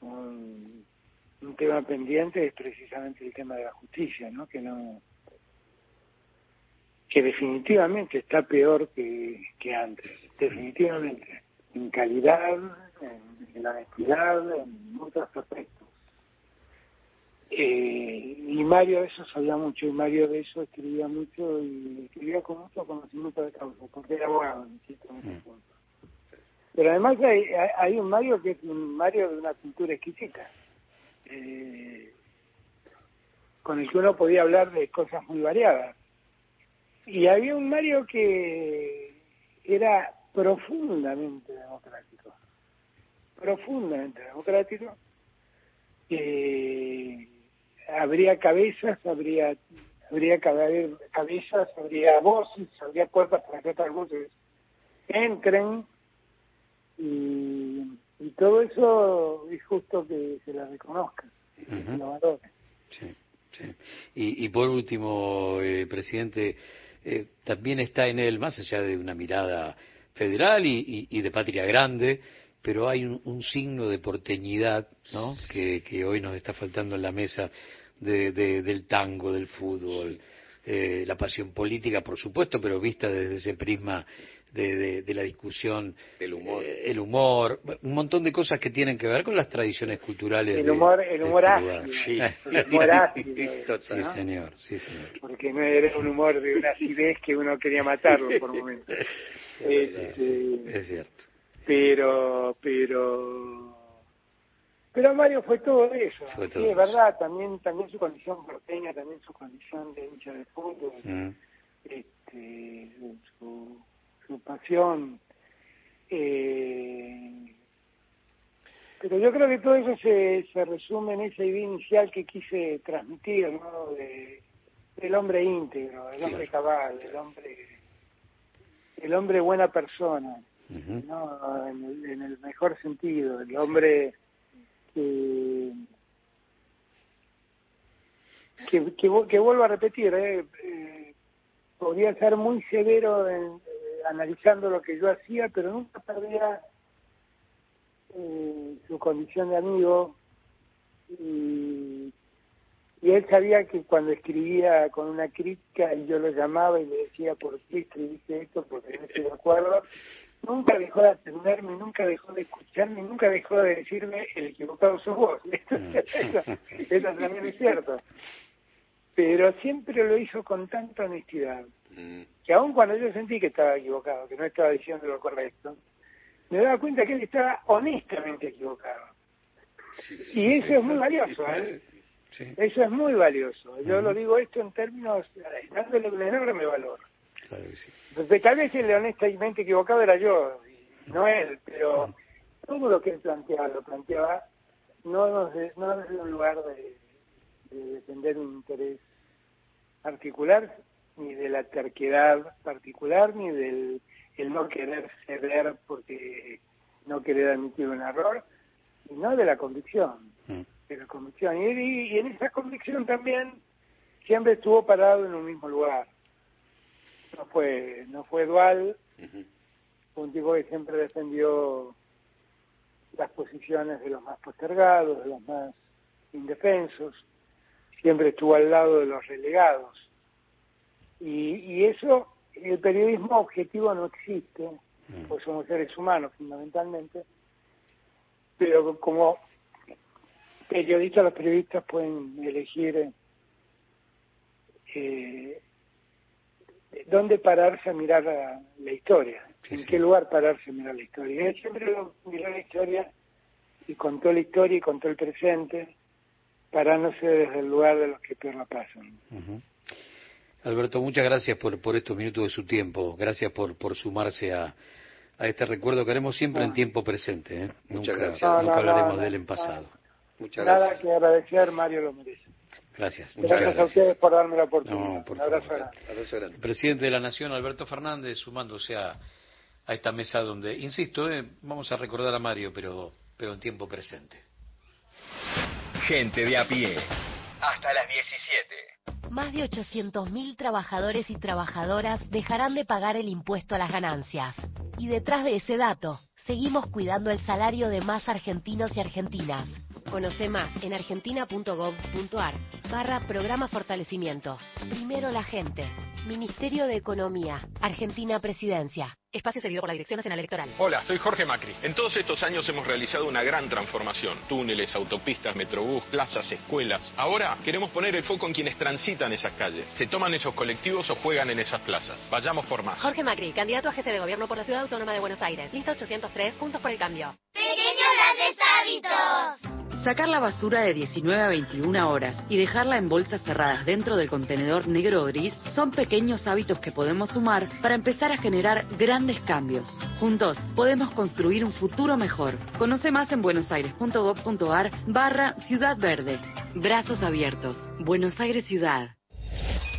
un, tema pendiente es precisamente el tema de la justicia no que no que definitivamente está peor que, que antes definitivamente en calidad en, en honestidad en muchos aspectos. Eh, y Mario de eso sabía mucho, y Mario de eso escribía mucho y escribía con mucho conocimiento de causa, porque era abogado, insisto, en ese punto. Pero además hay, hay- hay un Mario que es un Mario de una cultura exquisita, eh, con el que uno podía hablar de cosas muy variadas. Y había un Mario que, era profundamente democrático, profundamente democrático. Eh, habría cabezas, habría habría cabezas, habría voces, habría puertas para que otras voces entren. Y, todo eso es justo que se la reconozca, Sí, sí. Y, y por último, eh, presidente, eh, también está en él, más allá de una mirada federal y, y, de patria grande, pero hay un, signo de porteñidad ¿no? que, que, hoy nos está faltando en la mesa de, del tango, del fútbol, eh, la pasión política, por supuesto, pero vista desde ese prisma de, de, la discusión, el humor. Eh, el humor, un montón de cosas que tienen que ver con las tradiciones culturales. El humor, el humor este ácido. Sí. El humor ácido. sí, señor, sí, señor. Porque no era un humor de una acidez que uno quería matarlo por momentos. Este, es cierto. Pero, pero, pero Mario fue todo eso. sí, es verdad, también, también su condición porteña, también su condición de hincha de fútbol, mm. este, su su pasión. Eh, pero yo creo que todo eso se, se resume en esa idea inicial que quise transmitir, ¿no? De, del hombre íntegro, el hombre cabal, el hombre, el hombre buena persona, ¿no? En el, mejor sentido, el hombre que, que, vuelvo a repetir, ¿eh? eh podría ser muy severo en, analizando lo que yo hacía, pero nunca perdía eh, su condición de amigo y, él sabía que cuando escribía con una crítica y yo lo llamaba y le decía por qué escribiste esto, porque no estoy de acuerdo, nunca dejó de atenderme, nunca dejó de escucharme, nunca dejó de decirme el equivocado sos vos. Mm. eso también es cierto. Pero siempre lo hizo con tanta honestidad Mm. que aun cuando yo sentí que estaba equivocado, que no estaba diciendo lo correcto, me daba cuenta que él estaba honestamente equivocado. y eso es muy valioso, ¿eh? Eso es muy valioso. Yo lo digo esto en términos, dándole un enorme valor. Claro tal vez el honestamente equivocado era yo, no él, pero todo lo que él planteaba, lo planteaba no desde, no desde un lugar de, de defender un interés particular, ni de la terquedad particular, ni del el no querer ceder porque no querer admitir un error, sino de la convicción, mm. de la convicción. Y, en esa convicción también siempre estuvo parado en un mismo lugar. No fue, no fue dual, fue un tipo que siempre defendió las posiciones de los más postergados, de los más indefensos, siempre estuvo al lado de los relegados. Y, y eso, el periodismo objetivo no existe, mm. pues somos seres humanos fundamentalmente, pero como periodistas, los periodistas pueden elegir eh, dónde pararse a mirar la, historia, en qué lugar pararse a mirar la historia. Él siempre miró la historia y contó la historia y contó el presente, parándose desde el lugar de los que peor la pasan. Alberto, muchas gracias por, por estos minutos de su tiempo. Gracias por, por sumarse a, a este recuerdo que haremos siempre en tiempo presente. ¿eh? Muchas nunca, gracias. Nunca hablaremos de él en pasado. Muchas Nada gracias. que agradecer, Mario lo merece. Gracias. Muchas gracias, a ustedes por darme la oportunidad. No, por Un abrazo grande. El presidente de la Nación, Alberto Fernández, sumándose a, a esta mesa donde, insisto, eh, vamos a recordar a Mario, pero, pero en tiempo presente. Gente de a pie. Hasta las 17 más de 800.000 trabajadores y trabajadoras dejarán de pagar el impuesto a las ganancias. Y detrás de ese dato, seguimos cuidando el salario de más argentinos y argentinas. Conoce más en argentina.gov.ar barra programa fortalecimiento. Primero la gente. Ministerio de Economía. Argentina Presidencia. Espacio cedido por la Dirección Nacional Electoral. Hola, soy Jorge Macri. En todos estos años hemos realizado una gran transformación. Túneles, autopistas, metrobús, plazas, escuelas. Ahora queremos poner el foco en quienes transitan esas calles. Se toman esos colectivos o juegan en esas plazas. Vayamos por más. Jorge Macri, candidato a jefe de gobierno por la Ciudad Autónoma de Buenos Aires. Lista 803, puntos por el cambio. Pequeños grandes hábitos. Sacar la basura de 19 a 21 horas y dejarla en bolsas cerradas dentro del contenedor negro o gris son pequeños hábitos que podemos sumar para empezar a generar grandes cambios. Juntos podemos construir un futuro mejor. Conoce más en buenosaires.gov.ar barra Ciudad Verde. Brazos abiertos. Buenos Aires Ciudad.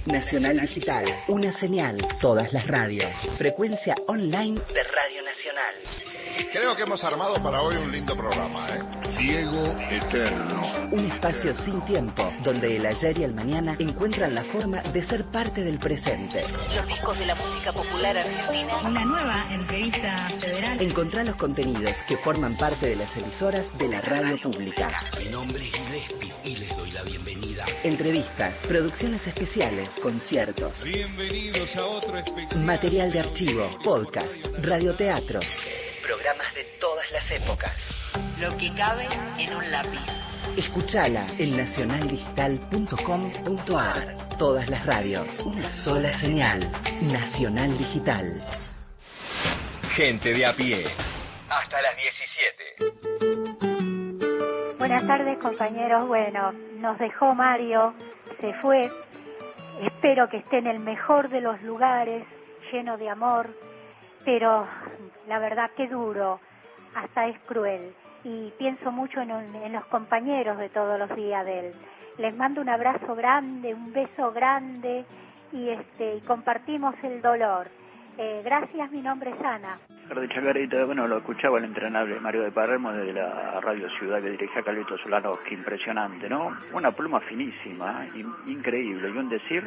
Nacional Digital, una señal, todas las radios. Frecuencia online de Radio Nacional. Creo que hemos armado para hoy un lindo programa, ¿eh? Diego Eterno. Un espacio sin tiempo, donde el ayer y el mañana encuentran la forma de ser parte del presente. Los discos de la música popular argentina. Una nueva entrevista federal. Encontrá los contenidos que forman parte de las emisoras de la radio pública. Mi nombre es Gillespie y les doy la bienvenida. Entrevistas, producciones especiales, conciertos, Bienvenidos a otro especial. material de archivo, podcast, radioteatros. Programas de todas las épocas. Lo que cabe en un lápiz. Escuchala en nacionaldigital.com.ar. Todas las radios, una sola señal. Nacional Digital. Gente de a pie. Hasta las 17. Buenas tardes compañeros. Bueno, nos dejó Mario, se fue. Espero que esté en el mejor de los lugares, lleno de amor, pero la verdad que duro, hasta es cruel. Y pienso mucho en, los compañeros de todos los días de él. Les mando un abrazo grande, un beso grande y, este, y compartimos el dolor. Eh, gracias, mi nombre es Ana. Chacarita, bueno, lo escuchaba el entrenable Mario de Palermo de la Radio Ciudad que dirigía Carlito Solanowski, impresionante, ¿no? Una pluma finísima, in- increíble, y un decir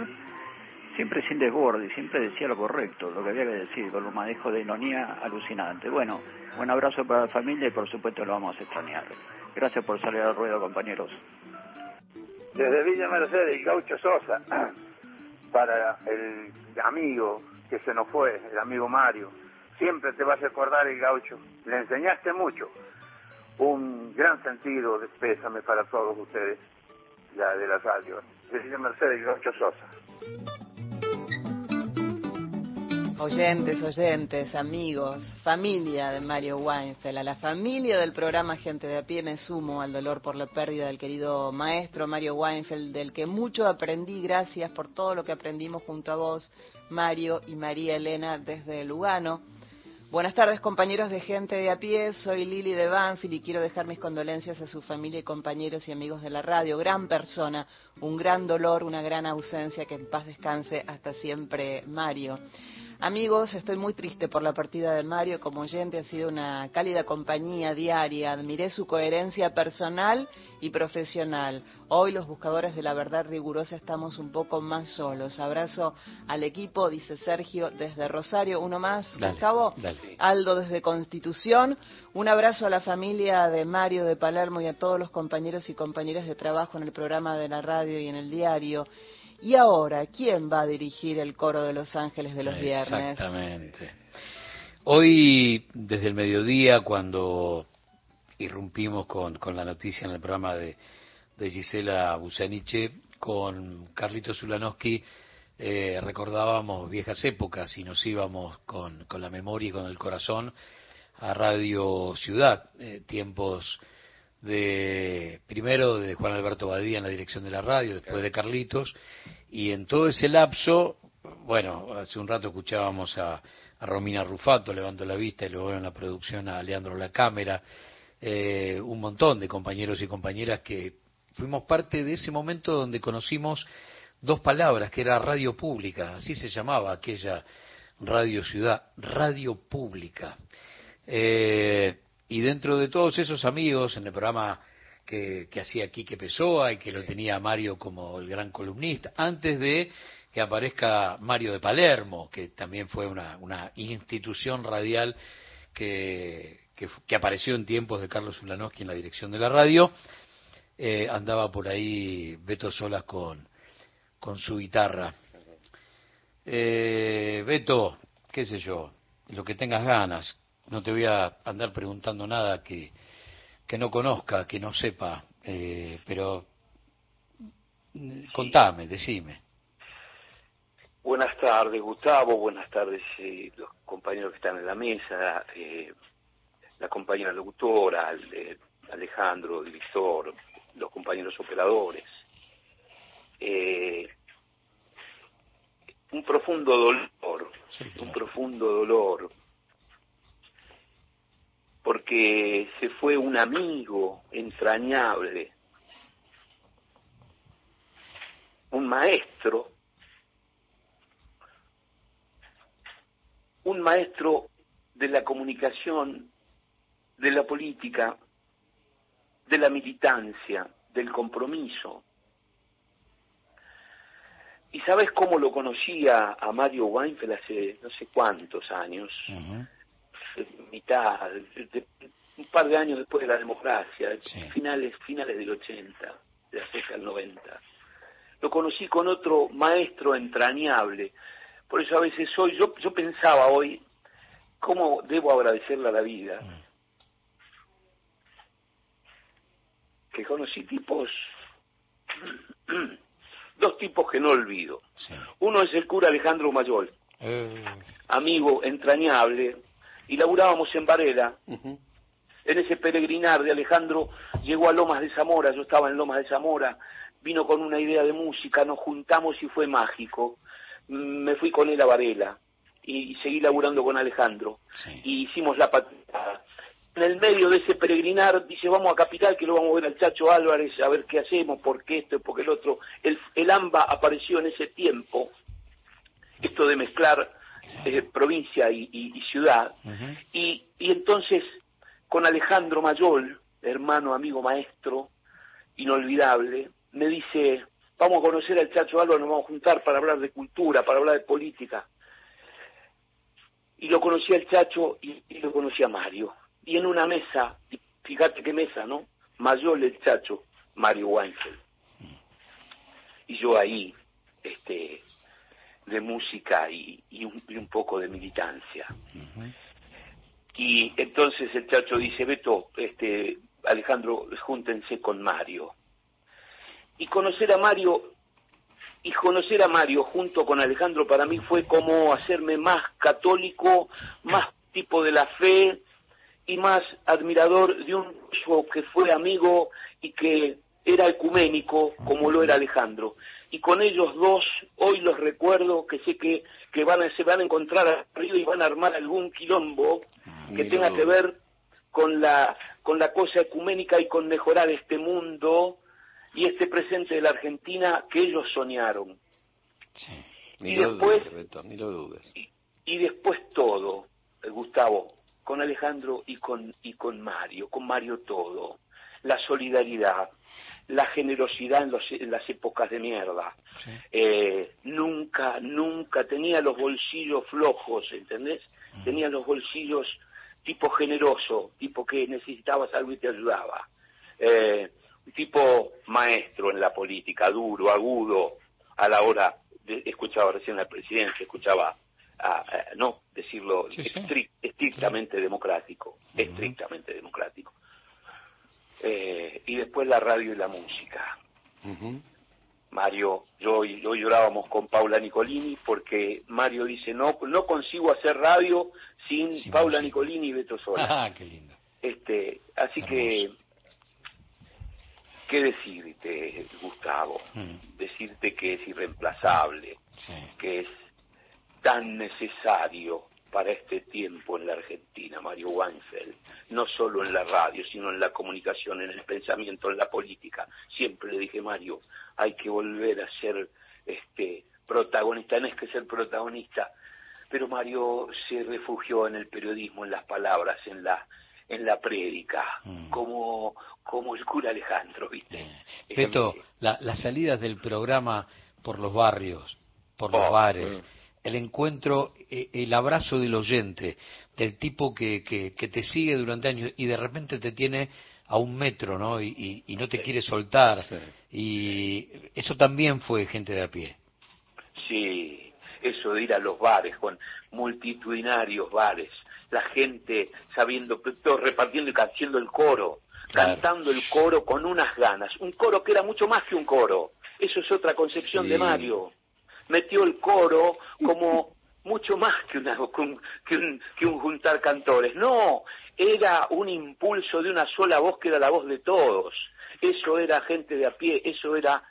siempre sin desborde, siempre decía lo correcto, lo que había que decir, con un manejo de ironía alucinante. Bueno, un abrazo para la familia y por supuesto lo vamos a extrañar. Gracias por salir al ruedo, compañeros. Desde Villa Mercedes Gaucho Sosa, para el amigo que se nos fue, el amigo Mario. Siempre te vas a acordar el gaucho. Le enseñaste mucho. Un gran sentido de pésame para todos ustedes, la de la radio. De Villa Mercedes Gaucho Sosa. Oyentes, oyentes, amigos, familia de Mario Weinfeld, a la familia del programa Gente de a pie me sumo al dolor por la pérdida del querido maestro Mario Weinfeld, del que mucho aprendí, gracias por todo lo que aprendimos junto a vos, Mario y María Elena desde Lugano. Buenas tardes compañeros de Gente de a pie, soy Lili de Banfield y quiero dejar mis condolencias a su familia y compañeros y amigos de la radio, gran persona, un gran dolor, una gran ausencia, que en paz descanse hasta siempre Mario. Amigos, estoy muy triste por la partida de Mario. Como oyente ha sido una cálida compañía diaria. Admiré su coherencia personal y profesional. Hoy los buscadores de la verdad rigurosa estamos un poco más solos. Abrazo al equipo, dice Sergio, desde Rosario. Uno más, Dale, Gustavo. dale. Aldo desde Constitución. Un abrazo a la familia de Mario de Palermo y a todos los compañeros y compañeras de trabajo en el programa de la radio y en el diario. Y ahora, ¿quién va a dirigir el coro de Los Ángeles de los viernes? Exactamente. Hoy, desde el mediodía, cuando irrumpimos con, la noticia en el programa de, de Gisela Busaniche, con Carlito Zulanowski, eh, recordábamos viejas épocas y nos íbamos con, con la memoria y con el corazón a Radio Ciudad, eh, tiempos de primero de Juan Alberto Badía en la dirección de la radio, después de Carlitos, y en todo ese lapso, bueno, hace un rato escuchábamos a, a Romina Rufato, levanto la vista, y luego en la producción a Leandro La Cámara, eh, un montón de compañeros y compañeras que fuimos parte de ese momento donde conocimos dos palabras, que era radio pública, así se llamaba aquella radio ciudad, radio pública. Eh, y dentro de todos esos amigos en el programa que, que hacía Quique Pessoa y que lo tenía Mario como el gran columnista, antes de que aparezca Mario de Palermo, que también fue una, una institución radial que, que, que apareció en tiempos de Carlos Ulanowski en la dirección de la radio, eh, andaba por ahí Beto Solas con, con su guitarra. Eh, Beto, qué sé yo, lo que tengas ganas, no te voy a andar preguntando nada que, que no conozca, que no sepa, eh, pero contame, decime. Buenas tardes, Gustavo. Buenas tardes, eh, los compañeros que están en la mesa, eh, la compañera locutora, eh, Alejandro, director, los compañeros operadores. Eh, un profundo dolor, un profundo dolor, porque se fue un amigo entrañable, un maestro, un maestro de la comunicación, de la política, de la militancia, del compromiso. ¿Y sabes cómo lo conocía a Mario Weinfeld hace no sé cuántos años? Mitad, de- un par de años después de la democracia, finales, finales del 80, de la del 90. Lo conocí con otro maestro entrañable. Por eso a veces hoy, yo, yo pensaba hoy, ¿cómo debo agradecerle a la vida? Que conocí tipos, dos tipos que no olvido. Uno es el cura Alejandro Mayol, amigo entrañable, y laburábamos en Varela. En ese peregrinar de Alejandro llegó a Lomas de Zamora, yo estaba en Lomas de Zamora, vino con una idea de música, nos juntamos y fue mágico. Me fui con él a Varela y seguí laburando con Alejandro y hicimos la patada. En el medio de ese peregrinar dice vamos a Capital que lo vamos a ver al Chacho Álvarez a ver qué hacemos, por qué esto, por qué el otro. El, el AMBA apareció en ese tiempo, esto de mezclar eh, provincia y, y- y ciudad, y, y entonces con Alejandro Mayol, hermano, amigo, maestro, inolvidable, me dice, vamos a conocer al Chacho Álvarez, nos vamos a juntar para hablar de cultura, para hablar de política. Y lo conocí al Chacho y, y lo conocí a Mario. Y en una mesa, y fíjate qué mesa, ¿no? Mayol, el Chacho, Mario Weinfeld. Y yo ahí, este, de música y, y un, y un poco de militancia. Y entonces el chacho dice, Beto, este, Alejandro, júntense con Mario. Y conocer a Mario, y conocer a Mario junto con Alejandro para mí fue como hacerme más católico, más tipo de la fe y más admirador de un que fue amigo y que era ecuménico como lo era Alejandro. Y con ellos dos, hoy los recuerdo que sé que, que van a, se van a encontrar arriba y van a armar algún quilombo que tenga que ver con la, con la cosa ecuménica y con mejorar este mundo y este presente de la Argentina que ellos soñaron. Ni Y lo después- dudes, Beto, ni lo dudes. y después todo, eh, Gustavo, con Alejandro y con, y con Mario, con Mario todo, la solidaridad, la generosidad en, los- en las épocas de mierda. Eh, nunca, nunca tenía los bolsillos flojos, ¿entendés? Tenía los bolsillos tipo generoso, tipo que necesitabas algo y te ayudaba. Eh, tipo maestro en la política, duro, agudo, a la hora, de, escuchaba recién al presidente, escuchaba, a, a- no decirlo, estric- estrictamente democrático, estrictamente democrático. Eh, y después la radio y la música. Mario, yo, yo llorábamos con Paula Nicolini porque Mario dice, no, no consigo hacer radio sin Paula Nicolini y Beto Sola. Ah, qué lindo. Este, así que, ¿qué decirte, Gustavo? Mm. Decirte que es irreemplazable, que es tan necesario para este tiempo en la Argentina, Mario Weinfeld, no solo en la radio, sino en la comunicación, en el pensamiento, en la política. Siempre le dije, Mario, hay que volver a ser este protagonista, no es que ser protagonista, pero Mario se refugió en el periodismo, en las palabras, en la en la prédica, como como el cura Alejandro, ¿viste? Beto, la- las salidas del programa por los barrios, por los Oh, bares, mm. El encuentro, eh, el abrazo del oyente, del tipo que, que, que te sigue durante años y de repente te tiene a un metro, ¿no? Y, y- y no te quiere soltar. Y eso también fue gente de a pie. Sí, eso de ir a los bares con multitudinarios bares, la gente sabiendo, todos repartiendo y haciendo el coro, cantando el coro con unas ganas, un coro que era mucho más que un coro, eso es otra concepción Sí. de Mario, metió el coro como mucho más que, una, que, un, que, un, que un juntar cantores, no, era un impulso de una sola voz que era la voz de todos. Eso era gente de a pie, eso era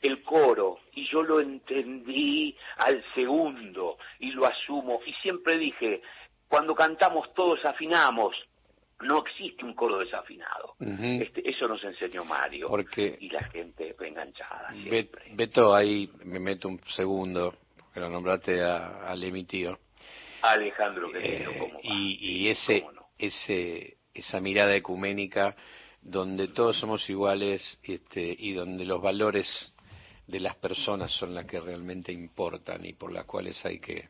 el coro. Y yo lo entendí al segundo y lo asumo. Y siempre dije, cuando cantamos todos afinamos, no existe un coro desafinado. este, eso nos enseñó Mario Porque y la gente enganchada. Beto, ahí me meto un segundo, porque lo nombraste a, al tío. Alejandro querido, eh, y, y ese, ese, esa mirada ecuménica donde todos somos iguales este, y donde los valores de las personas son las que realmente importan y por las cuales hay que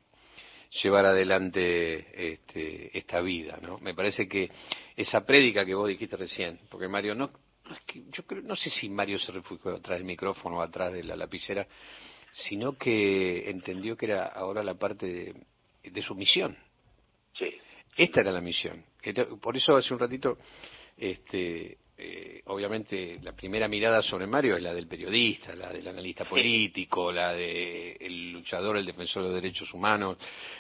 llevar adelante este, esta vida, ¿no? Me parece que esa prédica que vos dijiste recién, porque Mario no, yo creo, no sé si Mario se refugió atrás del micrófono o atrás de la lapicera, sino que entendió que era ahora la parte de, de su misión. Sí. Esta era la misión. Por eso hace un ratito este, eh, obviamente la primera mirada sobre Mario es la del periodista, la del analista político, la del luchador, el defensor de los derechos humanos,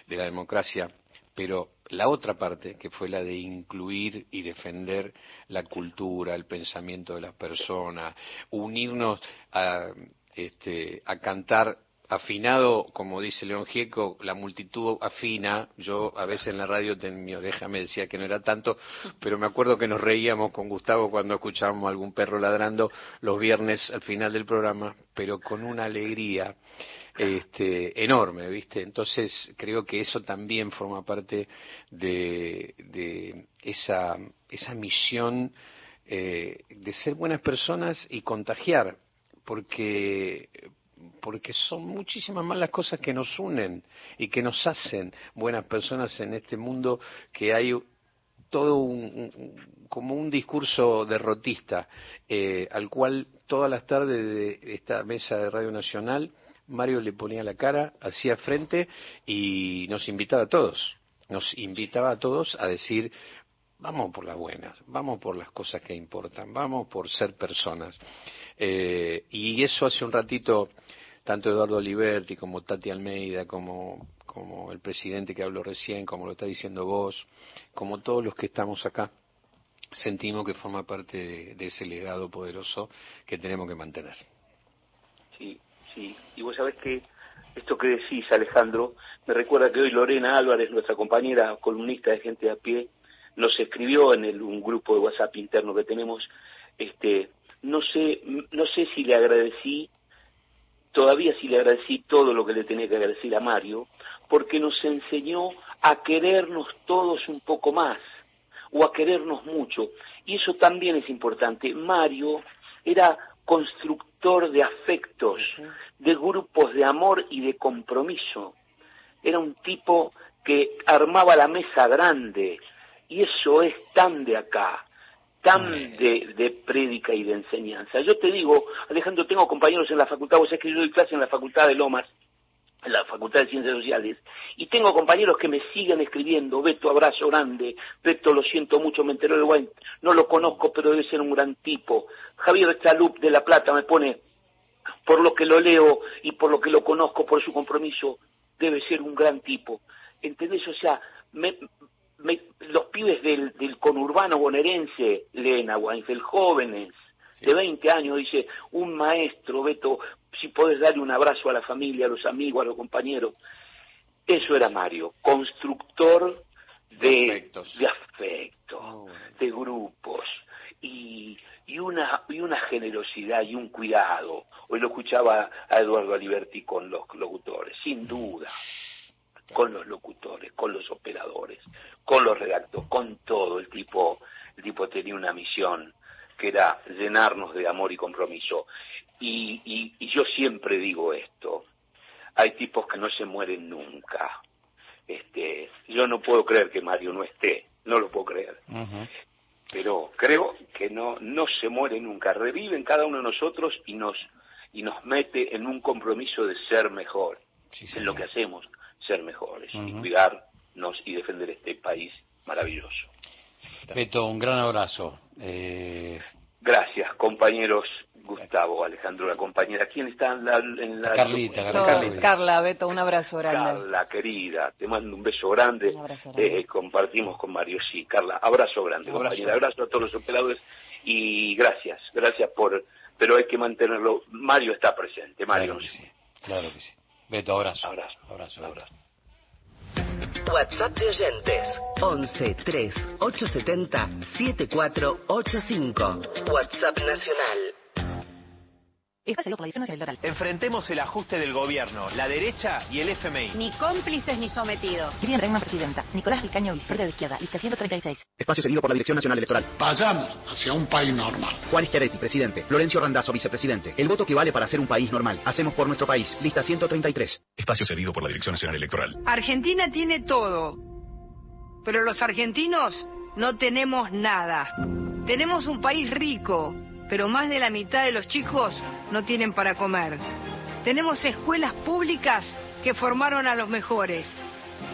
de la democracia, pero la otra parte, que fue la de incluir y defender la cultura, el pensamiento de las personas, unirnos a, este, a cantar afinado, como dice León Gieco, la multitud afina. Yo a veces en la radio en mi oreja me decía que no era tanto, pero me acuerdo que nos reíamos con Gustavo cuando escuchábamos algún perro ladrando los viernes al final del programa, pero con una alegría este, enorme, ¿viste? Entonces creo que eso también forma parte de, esa misión eh, de ser buenas personas y contagiar, porque porque son muchísimas más las cosas que nos unen y que nos hacen buenas personas en este mundo que hay todo un, como un discurso derrotista eh, al cual todas las tardes de esta mesa de Radio Nacional Mario le ponía la cara, hacía frente y nos invitaba a todos, nos invitaba a todos a decir vamos por las buenas, vamos por las cosas que importan, vamos por ser personas. Eh, y eso hace un ratito, tanto Eduardo Oliverti como Tati Almeida, como, como el presidente que habló recién, como lo está diciendo vos, como todos los que estamos acá, sentimos que forma parte de, ese legado poderoso que tenemos que mantener. Sí, sí. Y vos sabés que esto que decís, Alejandro, me recuerda que hoy Lorena Álvarez, nuestra compañera columnista de gente a pie, nos escribió en el, un grupo de WhatsApp interno que tenemos, este, no sé, no sé si le agradecí, todavía si le agradecí todo lo que le tenía que agradecer a Mario, porque nos enseñó a querernos todos un poco más, o a querernos mucho. Y eso también es importante. Mario era constructor de afectos, de grupos de amor y de compromiso. Era un tipo que armaba la mesa grande, y eso es tan de acá tan de, de prédica y de enseñanza. Yo te digo, Alejandro, tengo compañeros en la facultad, vos sabés que yo doy clase en la facultad de Lomas, en la Facultad de Ciencias Sociales, y tengo compañeros que me siguen escribiendo, Beto, abrazo grande, Beto, lo siento mucho, me enteró de Wayne, no lo conozco, pero debe ser un gran tipo. Javier Chalup de La Plata me pone, por lo que lo leo y por lo que lo conozco, por su compromiso, debe ser un gran tipo. ¿Entendés? O sea, me, los pibes del, del conurbano bonaerense leen a Weinfeld, jóvenes de 20 años, dice, un maestro, Beto, si podés darle un abrazo a la familia, a los amigos, a los compañeros. Eso era Mario, constructor de, de afecto, de grupos y, y, una, y una generosidad y un cuidado. Hoy lo escuchaba a Eduardo Aliberti con los locutores, sin duda con los locutores, con los operadores, con los redactores, con todo. El tipo, el tipo tenía una misión que era llenarnos de amor y compromiso. Y, y, yo siempre digo esto, hay tipos que no se mueren nunca. Este, yo no puedo creer que Mario no esté, no lo puedo creer. Pero creo que no, no se muere nunca, revive en cada uno de nosotros y nos, y nos mete en un compromiso de ser mejor en lo que hacemos, ser mejores y cuidarnos y defender este país maravilloso. Beto, un gran abrazo. Eh... Gracias, compañeros. Gustavo, Alejandro, la compañera. ¿Quién está en la, en la Carlita, Carlita. Carla, Beto, un abrazo grande. Carla, querida, te mando un beso grande. Un abrazo grande. Eh, compartimos con Mario, sí. Carla, abrazo grande, Abrazo. compañera. Abrazo a todos los operadores y gracias, gracias por... Pero hay que mantenerlo. Mario está presente, Mario. Claro que sí, claro que sí. Beto, abrazo. Abrazo. Abrazo, abrazo. WhatsApp de oyentes 11 3 870 7485. WhatsApp nacional. Enfrentemos el ajuste del gobierno, la derecha y el FMI. Ni cómplices ni sometidos. Miriam Bregman, presidenta. Nicolás Vicaño, Vicente de Izquierda, lista 136. Espacio cedido por la Dirección Nacional Electoral. Vayamos hacia un país normal. Juan Schiaretti, presidente. Florencio Randazzo, vicepresidente. El voto que vale para ser un país normal. Hacemos por nuestro país. Lista 133. Espacio cedido por la Dirección Nacional Electoral. Argentina tiene todo, pero los argentinos no tenemos nada. Tenemos un país rico, pero más de la mitad de los chicos no tienen para comer. Tenemos escuelas públicas que formaron a los mejores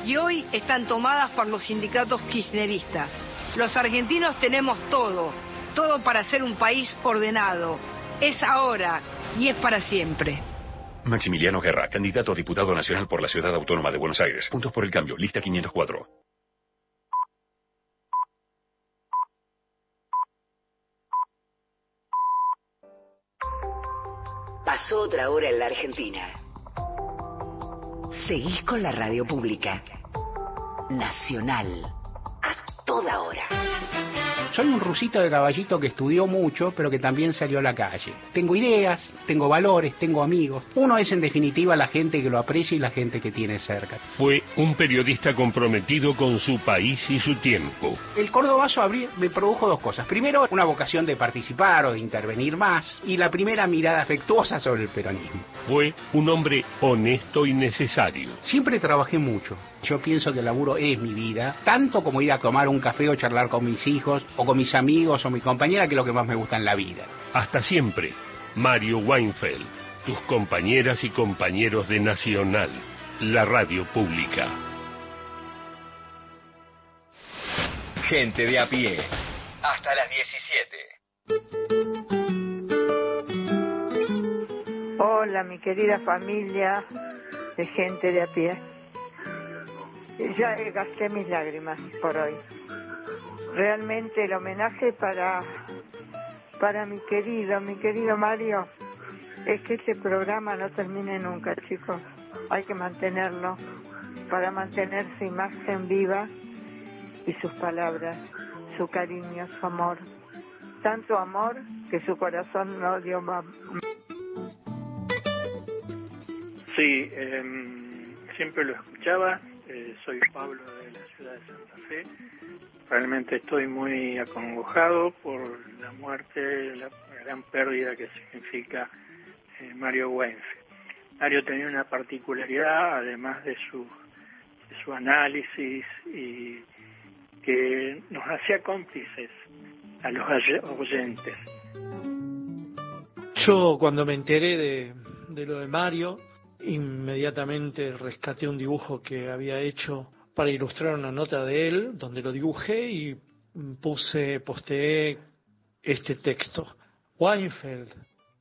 y hoy están tomadas por los sindicatos kirchneristas. Los argentinos tenemos todo, todo para ser un país ordenado. Es ahora y es para siempre. Maximiliano Guerra, candidato a diputado nacional por la Ciudad Autónoma de Buenos Aires. Puntos por el cambio, lista 504. Pasó otra hora en la Argentina. Seguís con la radio pública. Nacional. A toda hora. Soy un rusito de caballito que estudió mucho, pero que también salió a la calle. Tengo ideas, tengo valores, tengo amigos. Uno es en definitiva la gente que lo aprecia y la gente que tiene cerca. Fue un periodista comprometido con su país y su tiempo. El Cordobazo abrí- me produjo dos cosas. Primero, una vocación de participar o de intervenir más. Y la primera mirada afectuosa sobre el peronismo. Fue un hombre honesto y necesario. Siempre trabajé mucho. Yo pienso que el laburo es mi vida, tanto como ir a tomar un café o charlar con mis hijos, o con mis amigos o mi compañera, que es lo que más me gusta en la vida. Hasta siempre, Mario Weinfeld, tus compañeras y compañeros de Nacional, la radio pública. Gente de a pie. Hasta las 17. Hola, mi querida familia de gente de a pie. Ya eh, gasté mis lágrimas por hoy. Realmente el homenaje para, para mi querido, mi querido Mario, es que este programa no termine nunca, chicos. Hay que mantenerlo para mantener su imagen viva y sus palabras, su cariño, su amor. Tanto amor que su corazón no dio más. Sí, em, siempre lo escuchaba. Eh, soy Pablo de la ciudad de Santa Fe. Realmente estoy muy acongojado por la muerte, la gran pérdida que significa eh, Mario Weinfeld. Mario tenía una particularidad, además de su, su análisis, y que nos hacía cómplices a los oye- oyentes. Yo cuando me enteré de, de lo de Mario, inmediatamente rescaté un dibujo que había hecho para ilustrar una nota de él, donde lo dibujé y puse, posteé este texto. Weinfeld,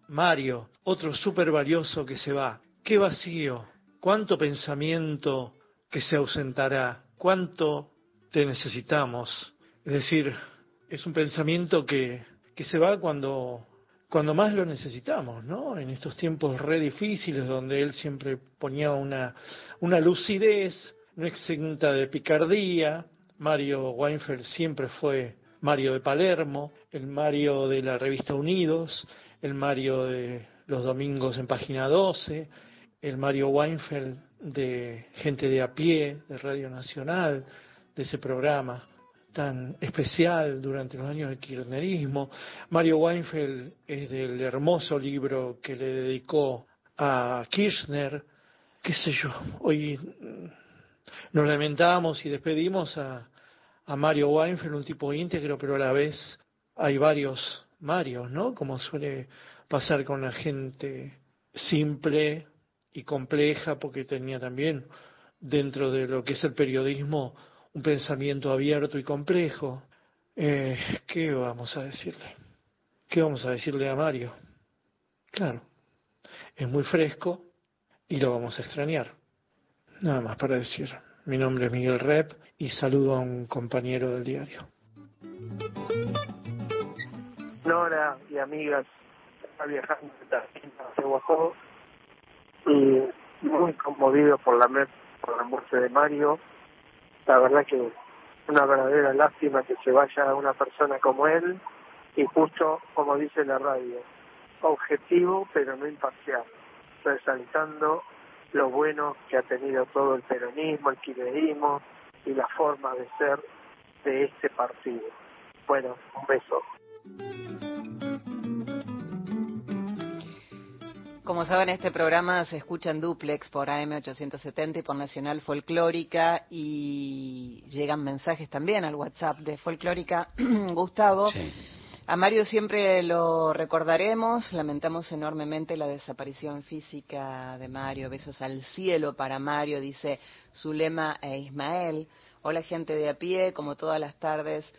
Mario, otro súper valioso que se va. Qué vacío, cuánto pensamiento que se ausentará, cuánto te necesitamos. Es decir, es un pensamiento que, que se va cuando, cuando más lo necesitamos, ¿no? En estos tiempos re difíciles donde él siempre ponía una, una lucidez no exenta de picardía. Mario Weinfeld siempre fue Mario de Palermo, el Mario de la revista Unidos, el Mario de los domingos en página 12, el Mario Weinfeld de Gente de a pie, de Radio Nacional, de ese programa tan especial durante los años del kirchnerismo. Mario Weinfeld es del hermoso libro que le dedicó a Kirchner, qué sé yo, hoy nos lamentamos y despedimos a, a Mario Weinfeld, un tipo íntegro, pero a la vez hay varios Marios, ¿no? Como suele pasar con la gente simple y compleja, porque tenía también dentro de lo que es el periodismo un pensamiento abierto y complejo. Eh, ¿Qué vamos a decirle? ¿Qué vamos a decirle a Mario? claro, es muy fresco y lo vamos a extrañar. Nada más para decir. Mi nombre es Miguel Rep y saludo a un compañero del diario. Nora y amigas, está viajando hacia Guajó y muy conmovido por la, por la muerte de Mario. La verdad que una verdadera lástima que se vaya una persona como él y justo como dice la radio, objetivo pero no imparcial, resaltando lo bueno que ha tenido todo el peronismo, el kirchnerismo y la forma de ser de este partido. Bueno, un beso. Como saben, este programa se escucha en duplex por AM870 y por Nacional Folclórica y llegan mensajes también al WhatsApp de Folclórica. Gustavo, a Mario siempre lo recordaremos, lamentamos enormemente la desaparición física de Mario. Besos al cielo para Mario, dice Zulema e Ismael. Hola gente de a pie, como todas las tardes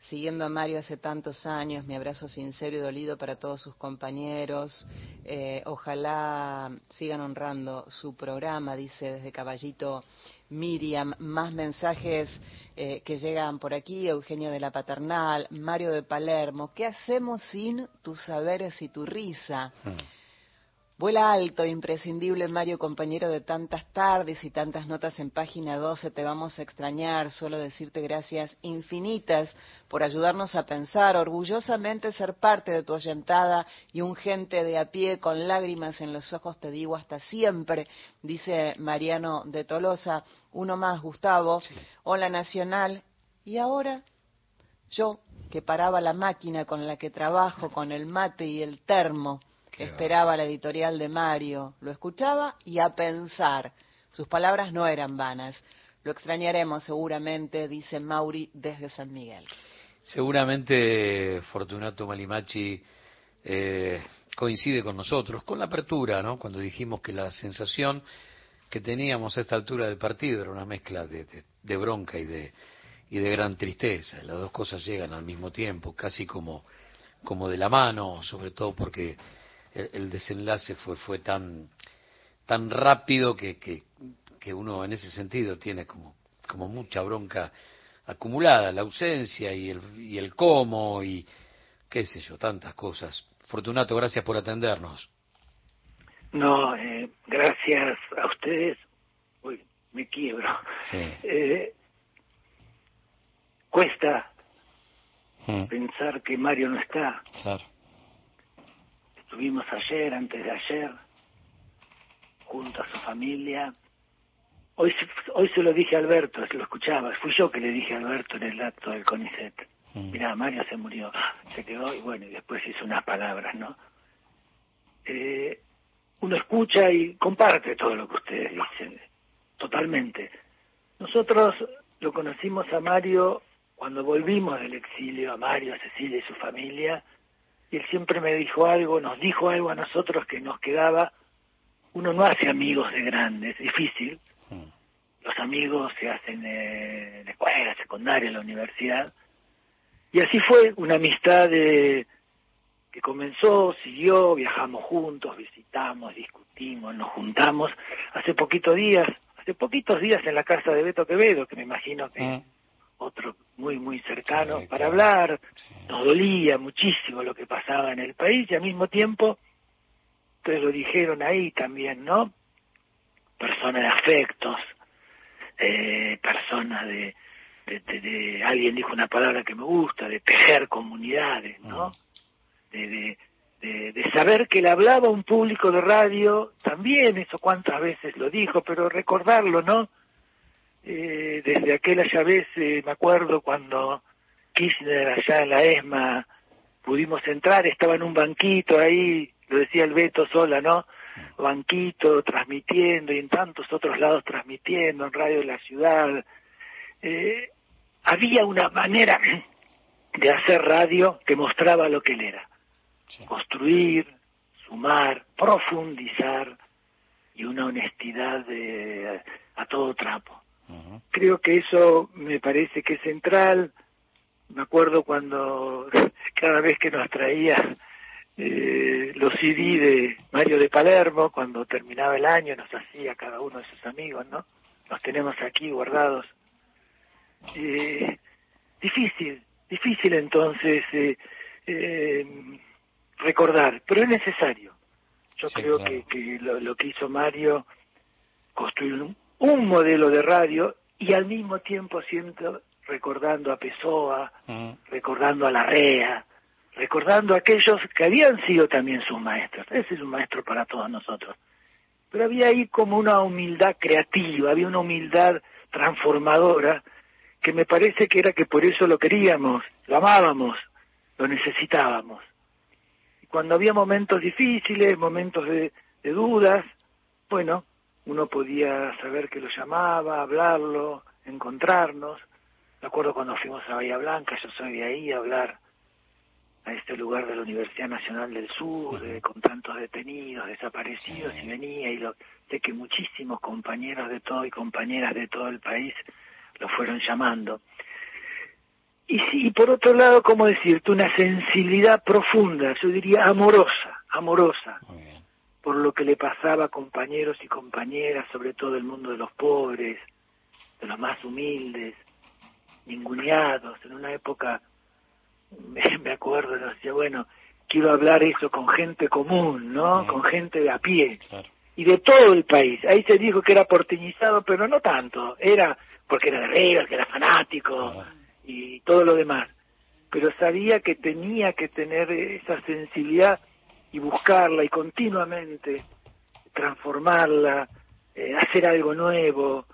siguiendo a Mario hace tantos años, mi abrazo sincero y dolido para todos sus compañeros. Eh, ojalá sigan honrando su programa, dice desde Caballito Miriam. Más mensajes eh, que llegan por aquí, Eugenio de la Paternal, Mario de Palermo. ¿Qué hacemos sin tus saberes y tu risa? Hmm. Vuela alto, imprescindible Mario, compañero de tantas tardes y tantas notas en página 12. Te vamos a extrañar, solo decirte gracias infinitas por ayudarnos a pensar, orgullosamente ser parte de tu oyentada y un gente de a pie con lágrimas en los ojos te digo hasta siempre, dice Mariano de Tolosa. Uno más, Gustavo. Hola Nacional. Y ahora, yo que paraba la máquina con la que trabajo, con el mate y el termo esperaba la editorial de Mario, lo escuchaba y a pensar. Sus palabras no eran vanas. Lo extrañaremos seguramente, dice Mauri desde San Miguel. Seguramente Fortunato Malimachi eh, coincide con nosotros, con la apertura, ¿no? Cuando dijimos que la sensación que teníamos a esta altura del partido era una mezcla de, de bronca y de, y de gran tristeza. Las dos cosas llegan al mismo tiempo, casi como, como de la mano, sobre todo porque el, desenlace fue, fue tan, tan rápido que, que, que, uno en ese sentido tiene como, como mucha bronca acumulada, la ausencia y el, y el cómo y qué sé yo, tantas cosas. Fortunato, gracias por atendernos. No, eh, gracias a ustedes. Uy, me quiebro. Eh, cuesta hmm. pensar que Mario no está. Claro. Estuvimos ayer, antes de ayer, junto a su familia. Hoy, hoy se lo dije a Alberto, lo escuchaba, fui yo que le dije a Alberto en el acto del CONICET. Mm. Mirá, Mario se murió, se quedó y bueno, y después hizo unas palabras, ¿no? Eh, uno escucha y comparte todo lo que ustedes dicen, totalmente. Nosotros lo conocimos a Mario cuando volvimos del exilio, a Mario, a Cecilia y su familia, él siempre me dijo algo, nos dijo algo a nosotros que nos quedaba, uno no hace amigos de grandes, es difícil, mm. los amigos se hacen en la escuela, secundaria, en la universidad, y así fue una amistad de, que comenzó, siguió, viajamos juntos, visitamos, discutimos, nos juntamos, hace poquitos días, hace poquitos días en la casa de Beto Quevedo, que me imagino que... Mm otro muy, muy cercano, para hablar. Nos dolía muchísimo lo que pasaba en el país y al mismo tiempo, ustedes lo dijeron ahí también, ¿no? Personas de afectos, eh, personas de, de, alguien dijo una palabra que me gusta, de tejer comunidades, ¿no? De, de, de, saber que le hablaba un público de radio, también eso cuántas veces lo dijo, pero recordarlo, ¿no? Eh, desde aquella vez, eh, me acuerdo cuando Kirchner allá en la ESMA pudimos entrar, estaba en un banquito ahí, lo decía el Beto sola, ¿no? Banquito, transmitiendo y en tantos otros lados transmitiendo, en Radio de la Ciudad. Eh, había una manera de hacer radio que mostraba lo que él era. Construir, sumar, profundizar y una honestidad de, a todo trapo. Creo que eso me parece que es central. Me acuerdo cuando cada vez que nos traía eh, los CD de Mario de Palermo, cuando terminaba el año, nos hacía cada uno de sus amigos, ¿no? Los tenemos aquí guardados. Eh, difícil, difícil entonces eh, eh, recordar, pero es necesario. Yo creo que, que lo, que hizo Mario, construir un, modelo de radio y al mismo tiempo siento recordando a Pessoa, mm. recordando a la REA, recordando a aquellos que habían sido también sus maestros. Ese es un maestro para todos nosotros. Pero había ahí como una humildad creativa, había una humildad transformadora que me parece que era que por eso lo queríamos, lo amábamos, lo necesitábamos. Y cuando había momentos difíciles, momentos de, dudas, bueno, uno podía saber que lo llamaba, hablarlo, encontrarnos. Me acuerdo cuando fuimos a Bahía Blanca, yo soy de ahí, a hablar a este lugar de la Universidad Nacional del Sur, con tantos detenidos, desaparecidos, y venía y lo, sé que muchísimos compañeros de todo y compañeras de todo el país lo fueron llamando. Y sí, por otro lado, ¿cómo decirte? Una sensibilidad profunda, yo diría amorosa, amorosa, por lo que le pasaba a compañeros y compañeras, sobre todo el mundo de los pobres, de los más humildes, ninguneados, en una época, me acuerdo, decía, bueno, quiero hablar eso con gente común, ¿no? Con gente de a pie. Y de todo el país. Ahí se dijo que era porteñizado, pero no tanto. Era porque era River, que era fanático y todo lo demás. Pero sabía que tenía que tener esa sensibilidad y buscarla y continuamente transformarla, eh, hacer algo nuevo,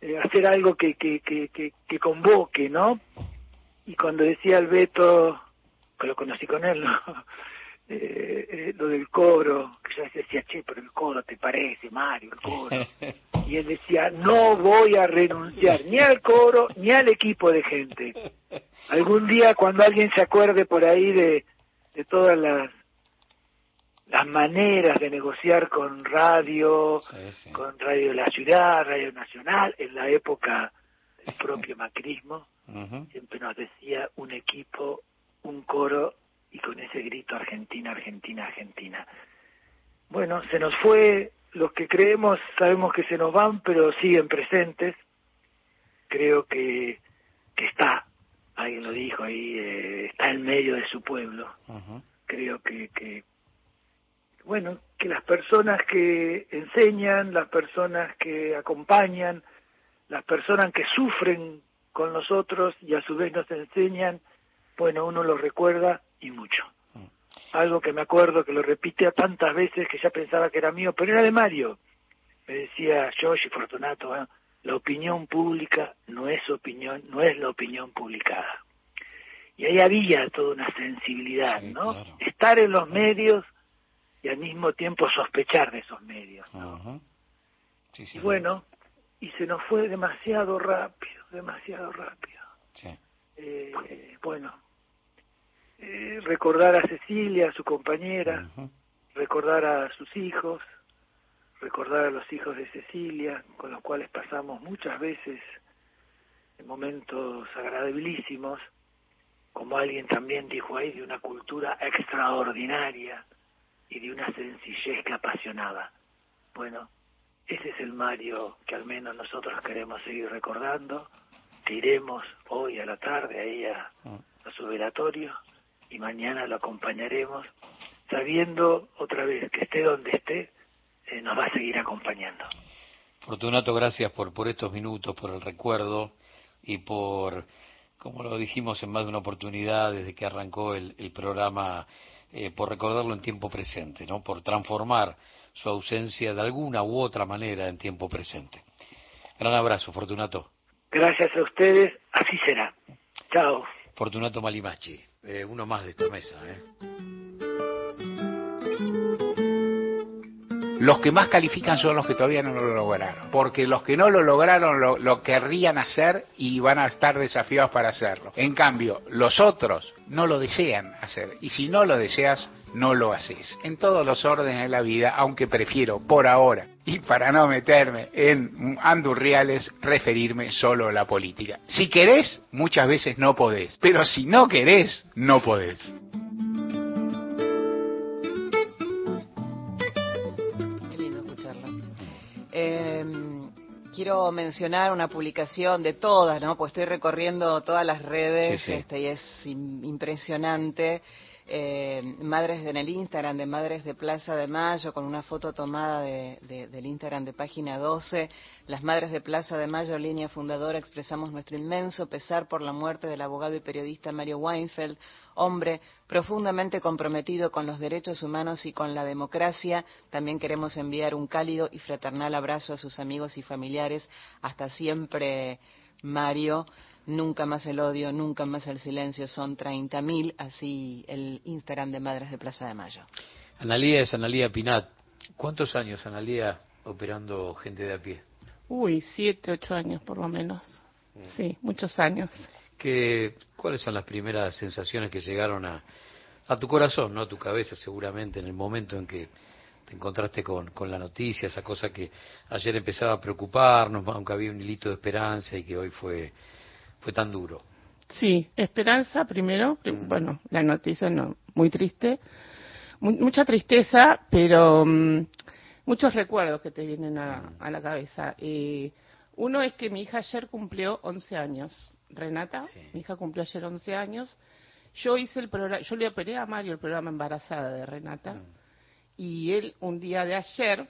eh, hacer algo que, que, que, que, convoque, ¿no? Y cuando decía el Beto, que lo conocí con él, ¿no? Eh, lo del coro, que yo decía, che, pero el coro te parece, Mario, el coro. Y él decía, no voy a renunciar ni al coro ni al equipo de gente. Algún día cuando alguien se acuerde por ahí de, de todas las las maneras de negociar con radio, con Radio de la Ciudad, Radio Nacional, en la época del propio macrismo, siempre nos decía un equipo, un coro y con ese grito Argentina, Argentina, Argentina. Bueno, se nos fue, los que creemos sabemos que se nos van, pero siguen presentes. Creo que, que está, alguien lo dijo ahí, eh, está en medio de su pueblo. Creo que, que, bueno, que las personas que enseñan, las personas que acompañan, las personas que sufren con nosotros y a su vez nos enseñan, bueno, uno lo recuerda y mucho. Mm. Algo que me acuerdo que lo repite tantas veces que ya pensaba que era mío, pero era de Mario. Me decía Josh y Fortunato, ¿eh? la opinión pública no es opinión, no es la opinión publicada. Y ahí había toda una sensibilidad, ¿no? Estar en los medios y al mismo tiempo sospechar de esos medios. y bueno, y se nos fue demasiado rápido, demasiado rápido. Eh, bueno, eh, recordar a Cecilia, a su compañera, recordar a sus hijos, recordar a los hijos de Cecilia, con los cuales pasamos muchas veces en momentos agradabilísimos, como alguien también dijo ahí, de una cultura extraordinaria y de una sencillez que apasionaba. Bueno, ese es el Mario que al menos nosotros queremos seguir recordando, que iremos hoy a la tarde ahí a, su velatorio y mañana lo acompañaremos, sabiendo otra vez que esté donde esté, eh, nos va a seguir acompañando. Fortunato, gracias por, por estos minutos, por el recuerdo y por, como lo dijimos en más de una oportunidad desde que arrancó el, programa, eh, por recordarlo en tiempo presente, ¿no? por transformar su ausencia de alguna u otra manera en tiempo presente. Gran abrazo, Fortunato. Gracias a ustedes, así será. Chao. Fortunato Malimachi. Eh, uno más de esta mesa. ¿eh? Los que más califican son los que todavía no lo lograron, porque los que no lo lograron lo, querrían hacer y van a estar desafiados para hacerlo. En cambio, los otros no lo desean hacer, y si no lo deseas, no lo haces. En todos los órdenes de la vida, aunque prefiero por ahora, y para no meterme en andurriales, referirme solo a la política. Si querés, muchas veces no podés, pero si no querés, no podés. Quiero mencionar una publicación de todas, ¿no? Pues estoy recorriendo todas las redes Este, y es impresionante eh, madres en el Instagram de Madres de Plaza de Mayo, con una foto tomada de, del Instagram de página 12. Las Madres de Plaza de Mayo, línea fundadora, expresamos nuestro inmenso pesar por la muerte del abogado y periodista Mario Weinfeld, hombre profundamente comprometido con los derechos humanos y con la democracia. También queremos enviar un cálido y fraternal abrazo a sus amigos y familiares. Hasta siempre, Mario. Nunca más el odio, nunca más el silencio, son 30.000, así el Instagram de Madres de Plaza de Mayo. Analía es Analía Pinat. ¿Cuántos años, Analía, operando gente de a pie? Uy, siete, ocho años por lo menos. Mm. Sí, muchos años. ¿Qué, ¿Cuáles son las primeras sensaciones que llegaron a, a tu corazón, no a tu cabeza seguramente, en el momento en que te encontraste con, con la noticia, esa cosa que ayer empezaba a preocuparnos, aunque había un hilito de esperanza y que hoy fue fue tan duro? Sí, esperanza primero, mm. bueno, la noticia no, muy triste, mucha tristeza, pero mm, muchos recuerdos que te vienen a, mm. la cabeza. Eh, uno es que mi hija ayer cumplió 11 años, Renata, mi hija cumplió ayer 11 años. Yo hice el programa, yo le operé a Mario el programa Embarazada de Renata, y él un día de ayer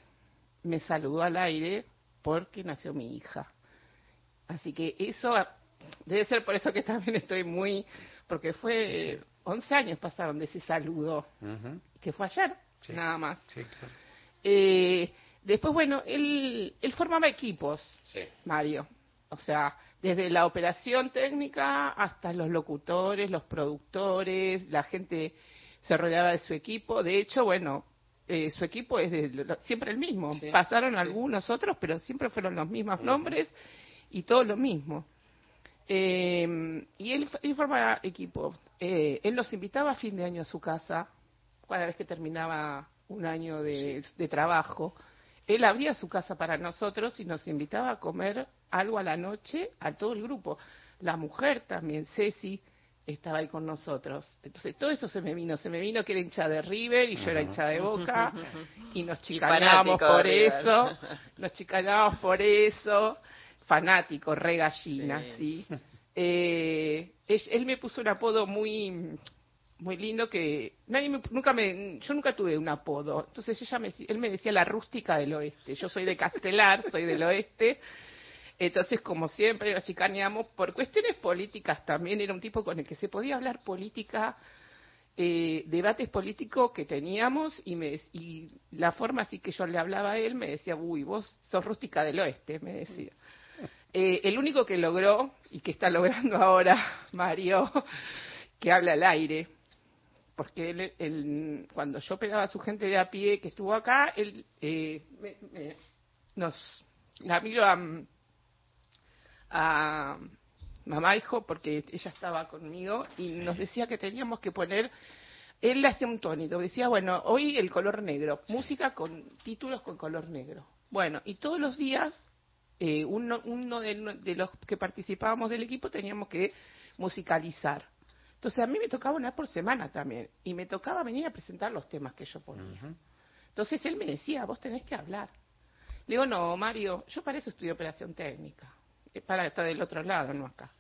me saludó al aire porque nació mi hija. Así que eso Debe ser por eso que también estoy muy, porque fue 11 años pasaron de ese saludo, que fue ayer, nada más. Eh, después, bueno, él, él formaba equipos, Mario. O sea, desde la operación técnica hasta los locutores, los productores, la gente se rodeaba de su equipo. De hecho, bueno, eh, su equipo es de, siempre el mismo. Pasaron algunos otros, pero siempre fueron los mismos nombres y todo lo mismo. Eh, y él, él formaba equipo. Eh, él nos invitaba a fin de año a su casa, cada vez que terminaba un año de, trabajo. Él abría su casa para nosotros y nos invitaba a comer algo a la noche a todo el grupo. La mujer también, Ceci, estaba ahí con nosotros. Entonces todo eso se me vino, se me vino que era hincha de River y yo era hincha de Boca y nos chicanábamos por eso, nos chicanábamos por eso fanático, re gallina, ¿sí? Eh, él, me puso un apodo muy muy lindo que nadie nunca me yo nunca tuve un apodo. Entonces ella me, él me decía la rústica del oeste. Yo soy de Castelar soy del oeste. Entonces como siempre nos chicaneamos por cuestiones políticas también era un tipo con el que se podía hablar política eh, debates políticos que teníamos y, me, y la forma así que yo le hablaba a él me decía uy vos sos rústica del oeste me decía eh, el único que logró, y que está logrando ahora Mario, que habla al aire, porque él, cuando yo pegaba a su gente de a pie que estuvo acá, él eh, nos la miro a, a mamá hijo porque ella estaba conmigo y nos decía que teníamos que poner él le hacía un tónico, decía, bueno, hoy el color negro, música con títulos con color negro. Bueno, y todos los días eh, uno, uno de, los que participábamos del equipo teníamos que musicalizar. Entonces a mí me tocaba una por semana también y me tocaba venir a presentar los temas que yo ponía. Entonces él me decía, vos tenés que hablar. Le digo, no, Mario, yo para eso estudio operación técnica, eh, para estar del otro lado, no acá.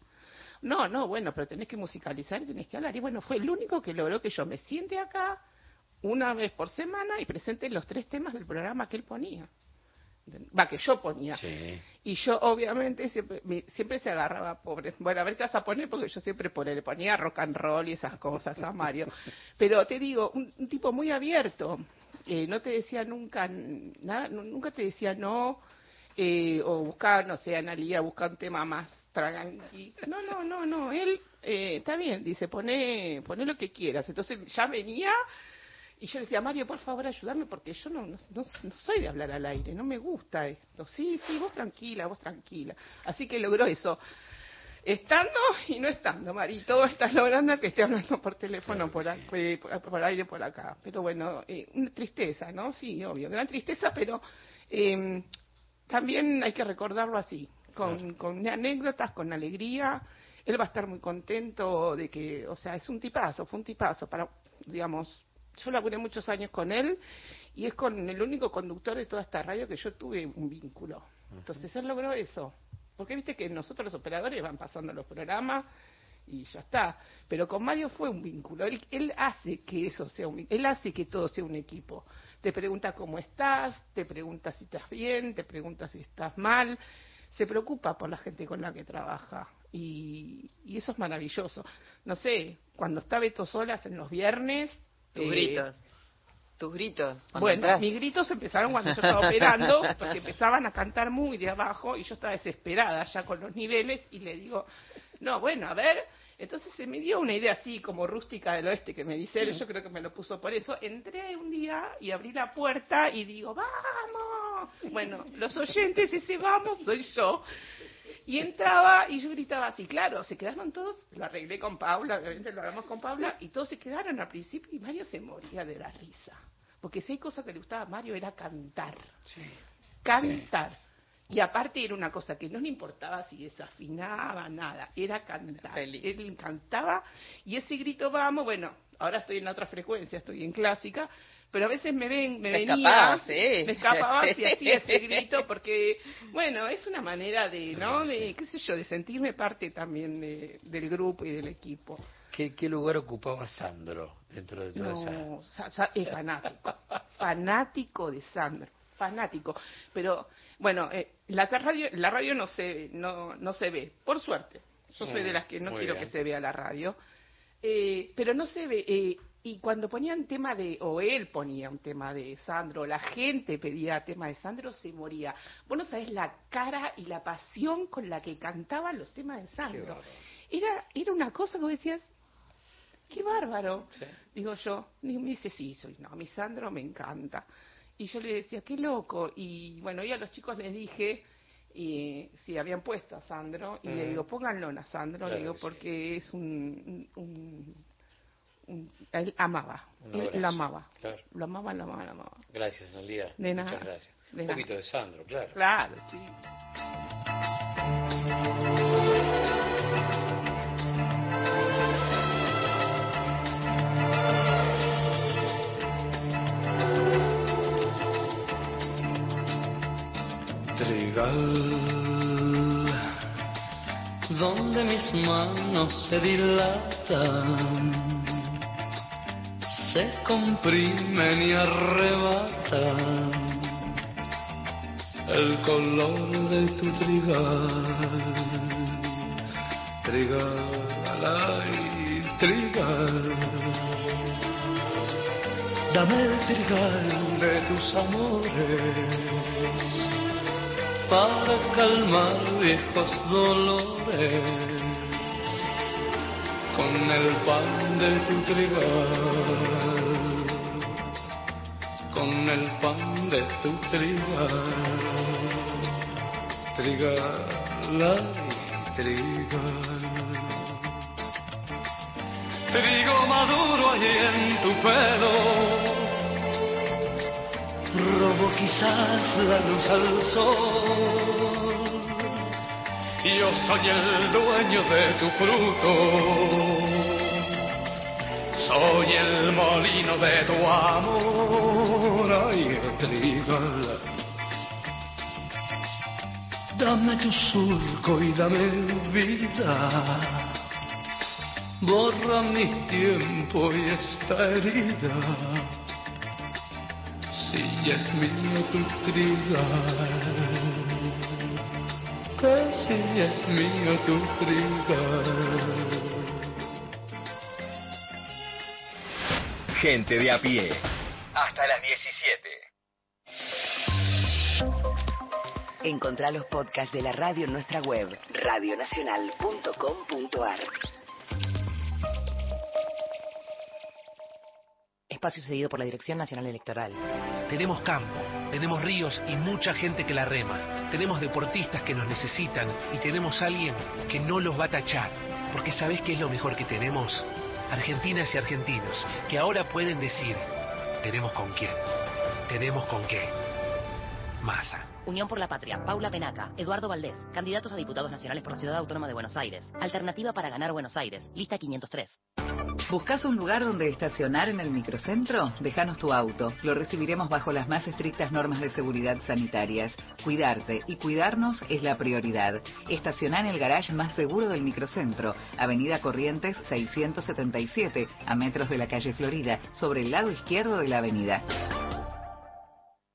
No, no, bueno, pero tenés que musicalizar y tenés que hablar. Y bueno, fue el único que logró que yo me siente acá una vez por semana y presente los tres temas del programa que él ponía va que yo ponía. Y yo obviamente siempre, siempre se agarraba pobre bueno a ver qué vas a poner porque yo siempre le ponía rock and roll y esas cosas a Mario. Pero te digo un, tipo muy abierto eh, no te decía nunca nada nunca te decía no eh, o buscaba no sé Analía busca un tema más tranqui. No no no no él eh, está bien dice pone pone lo que quieras. Entonces ya venía y yo decía, Mario, por favor, ayúdame porque yo no, no, soy de hablar al aire, no me gusta esto. Sí, sí, vos tranquila, vos tranquila. Así que logró eso. Estando y no estando, Marito, estás logrando que esté hablando por teléfono, por, por, aire, por acá. Pero bueno, eh, una tristeza, ¿no? Sí, obvio, gran tristeza, pero eh, también hay que recordarlo así, con, con anécdotas, con alegría. Él va a estar muy contento de que, o sea, es un tipazo, fue un tipazo para, digamos, yo laburé muchos años con él y es con el único conductor de toda esta radio que yo tuve un vínculo. Entonces él logró eso. Porque viste que nosotros los operadores van pasando los programas y ya está. Pero con Mario fue un vínculo. Él, él hace que eso sea un él hace que todo sea un equipo. Te pregunta cómo estás, te pregunta si estás bien, te pregunta si estás mal, se preocupa por la gente con la que trabaja. Y, y eso es maravilloso. No sé, cuando está Beto Solas en los viernes. Tus eh, gritos. Tus gritos. Bueno, entras. mis gritos empezaron cuando yo estaba operando, porque empezaban a cantar muy de abajo y yo estaba desesperada ya con los niveles y le digo, no, bueno, a ver. Entonces se me dio una idea así como rústica del oeste que me dice él, yo creo que me lo puso por eso. Entré un día y abrí la puerta y digo, vamos. Bueno, los oyentes, ese vamos soy yo. Y entraba y yo gritaba así, claro, se quedaron todos, lo arreglé con Paula, obviamente lo hablamos con Paula, y todos se quedaron al principio y Mario se moría de la risa. Porque si hay cosa que le gustaba a Mario era cantar. Cantar. Y aparte era una cosa que no le importaba si desafinaba, nada, era cantar. Él cantaba y ese grito vamos, bueno, ahora estoy en otra frecuencia, estoy en clásica, pero a veces me ven, me Te venía, sí. me escapaba Sí. y hacía ese grito porque, bueno, es una manera de, ¿no? De, qué sé yo, de sentirme parte también de- del grupo y del equipo. ¿Qué, qué lugar ocupaba Sandro dentro de toda esa...? No, Sa- Sa- es fanático, fanático de Sandro, fanático. Pero bueno, eh, la radio, la radio no se, no, no se ve, por suerte. Yo soy Mm, de las que no muy quiero bien. que se vea la radio, Eh, pero no se ve. eh, y cuando ponían tema de, o él ponía un tema de Sandro, la gente pedía tema de Sandro, se moría. Vos no sabés la cara y la pasión con la que cantaban los temas de Sandro. Era, era una cosa que vos decías, qué bárbaro. Digo yo, y me dice, sí, soy, no, mi Sandro me encanta. Y yo le decía, qué loco. Y bueno, y a los chicos les dije y si habían puesto a Sandro, y le Mm. digo, pónganlo a Sandro, Claro le digo, que sí. porque es un, un, un- él amaba, él lo amaba, claro. lo amaba, lo amaba, lo amaba. Gracias, Analia. De nada, Muchas gracias. de Un nada. poquito de Sandro, claro. Claro, sí. Donde mis manos se dilatan, se comprimen y arrebatan el color de tu trigal. Trigal, ay, trigal. Dame el trigal de tus amores para calmar viejos dolores con el pan de tu trigal, con el pan de tu trigal, trigal, ay, trigal. Trigo maduro allí en tu pelo robo quizás la luz al sol. Yo soy el dueño de tu fruto, soy el molino de tu amor. Ay, trigal, dame tu surco y dame vida. Borra mi tiempo y esta herida si es mío tu trigal, que si es mío tu trigal. Gente de a pie. Hasta las 17. Encontrá los podcasts de la radio en nuestra web, radionacional.com.ar. Espacio cedido por la Dirección Nacional Electoral. Tenemos campo, tenemos ríos y mucha gente que la rema. Tenemos deportistas que nos necesitan y tenemos alguien que no los va a tachar. Porque ¿sabés qué es lo mejor que tenemos? Argentinas y argentinos que ahora pueden decir, tenemos con quién, tenemos con qué. Masa. Unión por la Patria, Paula Penaca, Eduardo Valdés, candidatos a diputados nacionales por la Ciudad Autónoma de Buenos Aires. Alternativa para ganar Buenos Aires, lista 503. ¿Buscas un lugar donde estacionar en el microcentro? Déjanos tu auto. Lo recibiremos bajo las más estrictas normas de seguridad sanitarias. Cuidarte y cuidarnos es la prioridad. Estaciona en el garage más seguro del microcentro, Avenida Corrientes 677, a metros de la calle Florida, sobre el lado izquierdo de la avenida.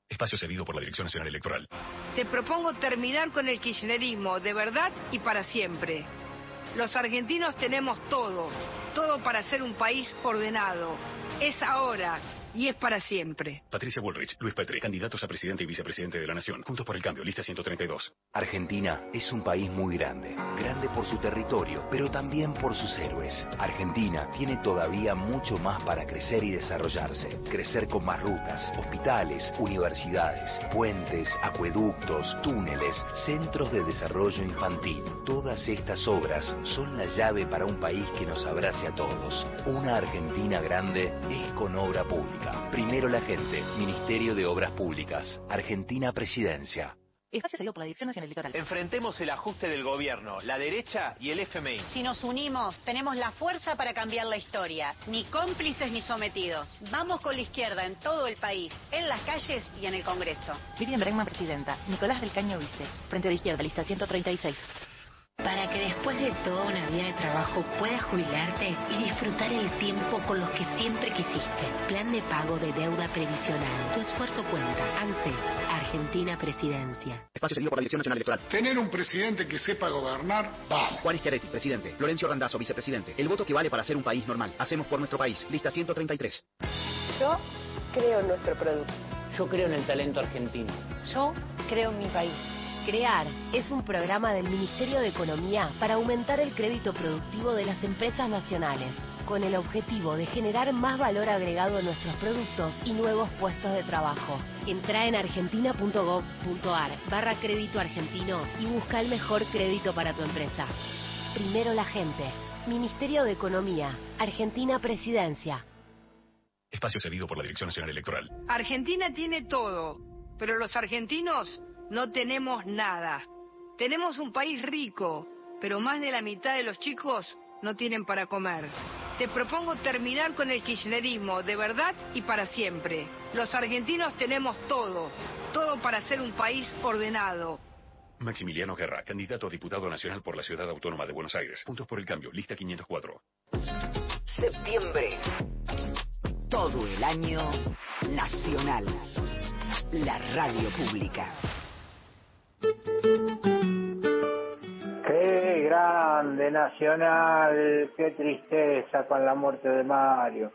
Espacio cedido por la Dirección Nacional Electoral. Te propongo terminar con el kirchnerismo de verdad y para siempre. Los argentinos tenemos todo, todo para ser un país ordenado. Es ahora y es para siempre. Patricia Bullrich, Luis Petri, candidatos a presidente y vicepresidente de la Nación. Juntos por el cambio, lista 132. Argentina es un país muy grande. Grande por su territorio, pero también por sus héroes. Argentina tiene todavía mucho más para crecer y desarrollarse. Crecer con más rutas, hospitales, universidades, puentes, acueductos, túneles, centros de desarrollo infantil. Todas estas obras son la llave para un país que nos abrace a todos. Una Argentina grande es con obra pública. Primero la gente. Ministerio de Obras Públicas. Argentina Presidencia. Espacio cedido por la Dirección Nacional Electoral. Enfrentemos el ajuste del gobierno, la derecha y el FMI. Si nos unimos, tenemos la fuerza para cambiar la historia. Ni cómplices ni sometidos. Vamos con la izquierda en todo el país, en las calles y en el Congreso. Miriam Bregman, presidenta. Nicolás del Caño, vice. Frente de izquierda, lista 136. Para que después de toda una vida de trabajo puedas jubilarte y disfrutar el tiempo con los que siempre quisiste. Plan de pago de deuda previsional. Tu esfuerzo cuenta. ANSES, Argentina Presidencia. Espacio cedido por la Dirección Nacional Electoral. Tener un presidente que sepa gobernar, vamos. Juan Schiaretti, presidente. Lorenzo Randazzo, vicepresidente. El voto que vale para ser un país normal. Hacemos por nuestro país. Lista 133. Yo creo en nuestro producto. Yo creo en el talento argentino. Yo creo en mi país. CREAR es un programa del Ministerio de Economía para aumentar el crédito productivo de las empresas nacionales, con el objetivo de generar más valor agregado en nuestros productos y nuevos puestos de trabajo. Entra en argentina.gov.ar barra crédito argentino y busca el mejor crédito para tu empresa. Primero la gente. Ministerio de Economía. Argentina Presidencia. Espacio cedido por la Dirección Nacional Electoral. Argentina tiene todo, pero los argentinos no tenemos nada. Tenemos un país rico, pero más de la mitad de los chicos no tienen para comer. Te propongo terminar con el kirchnerismo de verdad y para siempre. Los argentinos tenemos todo, todo para ser un país ordenado. Maximiliano Guerra, candidato a diputado nacional por la Ciudad Autónoma de Buenos Aires. Puntos por el cambio, lista 504. Septiembre. Todo el año nacional. La radio pública. Qué grande Nacional, qué tristeza con la muerte de Mario.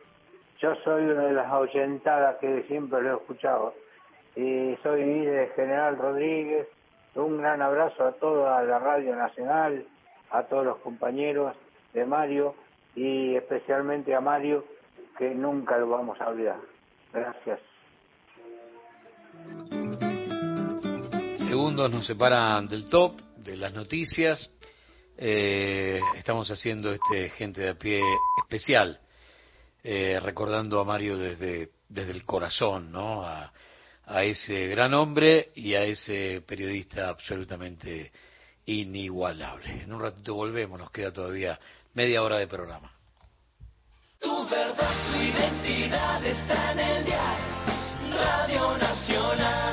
Yo soy una de las ahuyentadas que siempre lo he escuchado. Y soy de General Rodríguez. Un gran abrazo a toda la Radio Nacional, a todos los compañeros de Mario y especialmente a Mario, que nunca lo vamos a olvidar. Gracias. Segundos nos separan del top, de las noticias. Eh, estamos haciendo este gente de a pie especial, eh, recordando a Mario desde, desde el corazón, ¿no? A, a ese gran hombre y a ese periodista absolutamente inigualable. En un ratito volvemos, nos queda todavía media hora de programa. Tu verdad, tu identidad está en el diario Radio Nacional.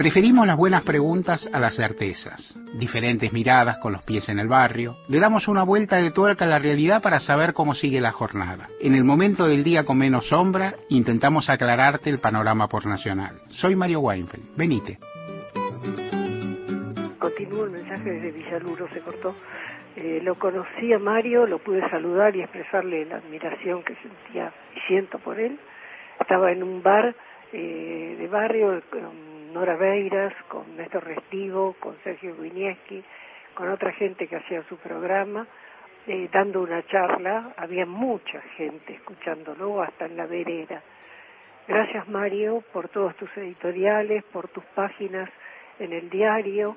Preferimos las buenas preguntas a las certezas. Diferentes miradas con los pies en el barrio. Le damos una vuelta de tuerca a la realidad para saber cómo sigue la jornada. En el momento del día con menos sombra, intentamos aclararte el panorama por nacional. Soy Mario Weinfeld. Venite. Continúo el mensaje desde Villaluro, se cortó. Eh, lo conocí a Mario, lo pude saludar y expresarle la admiración que sentía y siento por él. Estaba en un bar eh, de barrio Nora Beiras, con Néstor Restivo, con Sergio Winieski, con otra gente que hacía su programa, eh, dando una charla. Había mucha gente escuchándolo hasta en la vereda. Gracias Mario por todos tus editoriales, por tus páginas en el diario.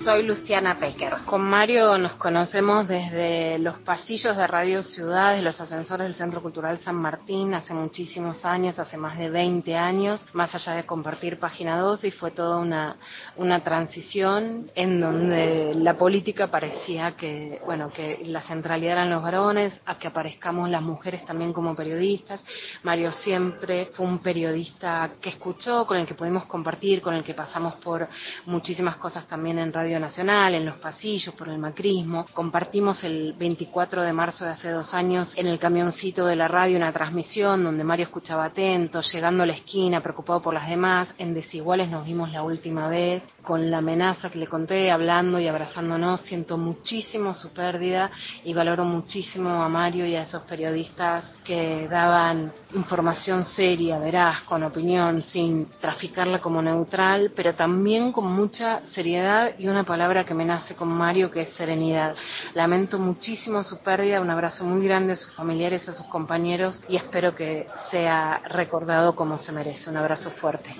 Soy Luciana Pecker. Con Mario nos conocemos desde los pasillos de Radio Ciudad, de los ascensores del Centro Cultural San Martín, hace muchísimos años, hace más de 20 años, más allá de compartir Página 2 y fue toda una, una transición en donde la política parecía que, bueno, que la centralidad eran los varones, a que aparezcamos las mujeres también como periodistas. Mario siempre fue un periodista que escuchó, con el que pudimos compartir, con el que pasamos por muchísimas cosas también en Radio Nacional, en los pasillos, por el macrismo. Compartimos el 24 de marzo de hace dos años en el camioncito de la radio una transmisión donde Mario escuchaba atento, llegando a la esquina, preocupado por las demás. En Desiguales nos vimos la última vez, con la amenaza que le conté, hablando y abrazándonos. Siento muchísimo su pérdida y valoro muchísimo a Mario y a esos periodistas que daban información seria, veraz, con opinión, sin traficarla como neutral, pero también con mucha seriedad y una palabra que me nace con Mario que es serenidad. Lamento muchísimo su pérdida, un abrazo muy grande a sus familiares, a sus compañeros y espero que sea recordado como se merece. Un abrazo fuerte.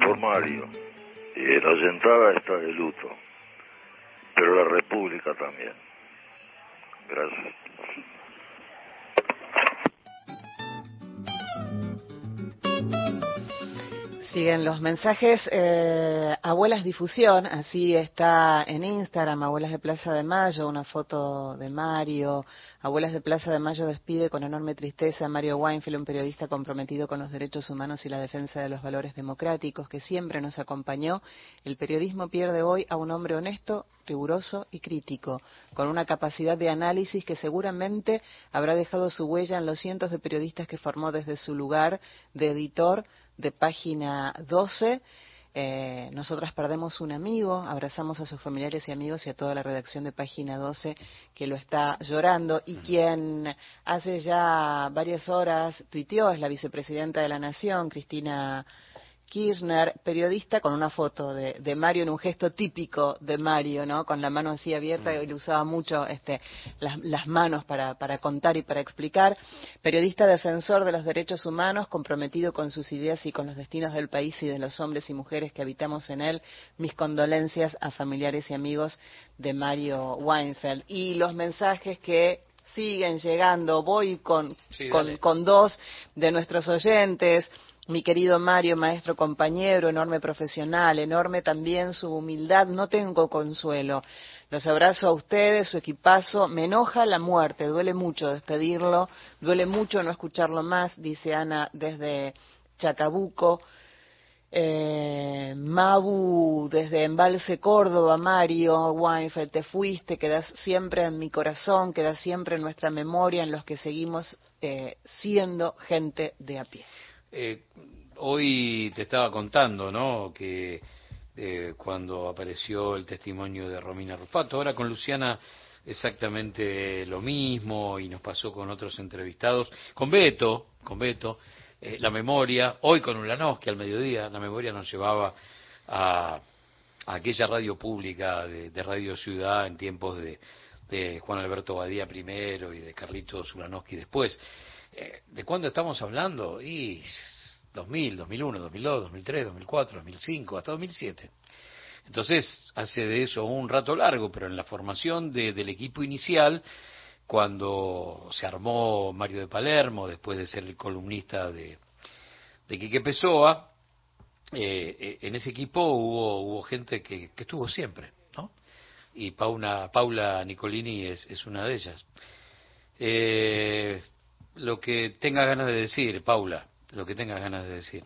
Por Mario, la sentada está de luto, pero la República también. Gracias. Siguen los mensajes. Eh, Abuelas Difusión, así está en Instagram, Abuelas de Plaza de Mayo, una foto de Mario. Abuelas de Plaza de Mayo despide con enorme tristeza a Mario Weinfeld, un periodista comprometido con los derechos humanos y la defensa de los valores democráticos que siempre nos acompañó. El periodismo pierde hoy a un hombre honesto, riguroso y crítico, con una capacidad de análisis que seguramente habrá dejado su huella en los cientos de periodistas que formó desde su lugar de editor de página 12. Eh, nosotras perdemos un amigo, abrazamos a sus familiares y amigos y a toda la redacción de Página 12 que lo está llorando y quien hace ya varias horas tuiteó es la vicepresidenta de la Nación, Cristina Kirchner, periodista, con una foto de, Mario en un gesto típico de Mario, ¿no? Con la mano así abierta, y mm. él usaba mucho este, las, manos para, para, contar y para explicar. Periodista defensor de los derechos humanos, comprometido con sus ideas y con los destinos del país y de los hombres y mujeres que habitamos en él. Mis condolencias a familiares y amigos de Mario Weinfeld. Y los mensajes que siguen llegando, voy con, con, con dos de nuestros oyentes mi querido Mario, maestro compañero, enorme profesional, enorme también su humildad, no tengo consuelo. Los abrazo a ustedes, su equipazo. Me enoja la muerte, duele mucho despedirlo, duele mucho no escucharlo más, dice Ana desde Chacabuco. Eh, Mabu desde Embalse Córdoba, Mario Weinfeld, te fuiste, quedas siempre en mi corazón, quedas siempre en nuestra memoria, en los que seguimos eh, siendo gente de a pie. Eh, hoy te estaba contando, ¿no? Que eh, cuando apareció el testimonio de Romina Rufato, ahora con Luciana exactamente lo mismo y nos pasó con otros entrevistados, con Beto, con Beto, eh, la memoria, hoy con Ulanowski al mediodía, la memoria nos llevaba a, aquella radio pública de, Radio Ciudad en tiempos de, de Juan Alberto Badía primero y de Carlitos Ulanowski después. Eh, ¿De cuándo estamos hablando? Y 2000, 2001, 2002, 2003, 2004, 2005, hasta 2007. Entonces, hace de eso un rato largo, pero en la formación del equipo inicial, cuando se armó Mario de Palermo, después de ser el columnista de, de Quique Pessoa, eh, eh, en ese equipo hubo, hubo gente que, estuvo siempre, ¿no? Y Paula, Paula Nicolini es, es una de ellas. Eh, lo que tengas ganas de decir, Paula, lo que tengas ganas de decir.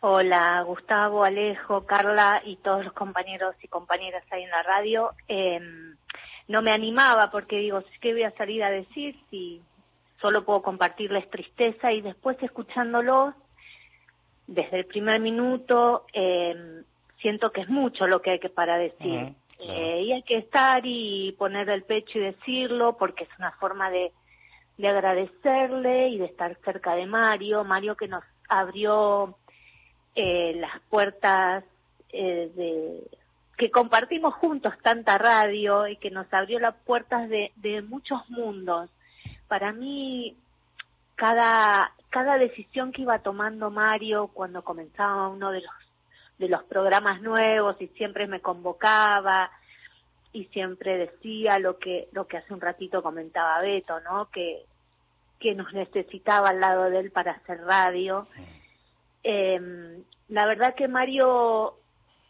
Hola, Gustavo, Alejo, Carla y todos los compañeros y compañeras ahí en la radio. Em, no me animaba porque digo, ¿qué voy a salir a decir si solo puedo compartirles tristeza? Y después escuchándolos, desde el primer minuto, eh, siento que es mucho lo que hay que para decir. Eh, y hay que estar y poner el pecho y decirlo porque es una forma de de agradecerle y de estar cerca de Mario, Mario que nos abrió eh, las puertas eh, de que compartimos juntos tanta radio y que nos abrió las puertas de, de muchos mundos. Para mí, cada, cada decisión que iba tomando Mario cuando comenzaba uno de los de los programas nuevos y siempre me convocaba y siempre decía lo que lo que hace un ratito comentaba Beto, ¿no? Que que nos necesitaba al lado de él para hacer radio. Eh, la verdad que Mario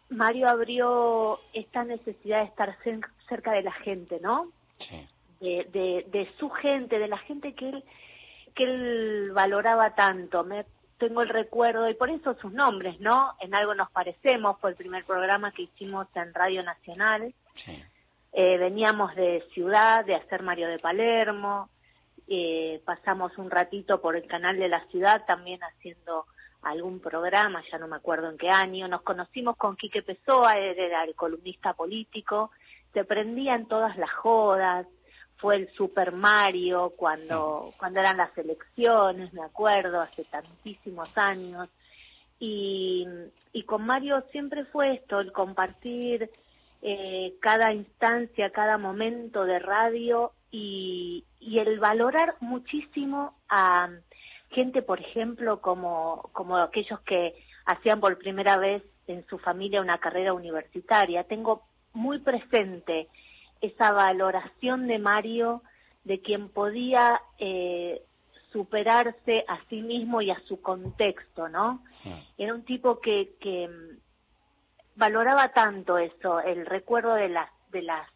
Mario abrió esta necesidad de estar cerca de la gente, ¿no? Sí. De, de, de su gente, de la gente que él que él valoraba tanto. Me tengo el recuerdo y por eso sus nombres, ¿no? En algo nos parecemos, fue el primer programa que hicimos en Radio Nacional. Sí. Eh, veníamos de ciudad, de hacer Mario de Palermo, eh, pasamos un ratito por el canal de la ciudad también haciendo algún programa, ya no me acuerdo en qué año, nos conocimos con Quique Pessoa, él era el columnista político, se prendían todas las jodas, fue el Super Mario cuando, cuando eran las elecciones, me acuerdo, hace tantísimos años, y, y con Mario siempre fue esto, el compartir eh, cada instancia, cada momento de radio y, y el valorar muchísimo a gente, por ejemplo, como, como aquellos que hacían por primera vez en su familia una carrera universitaria. Tengo muy presente esa valoración de Mario de quien podía eh, superarse a sí mismo y a su contexto, ¿no? Era un tipo que, que valoraba tanto eso, el recuerdo de las de las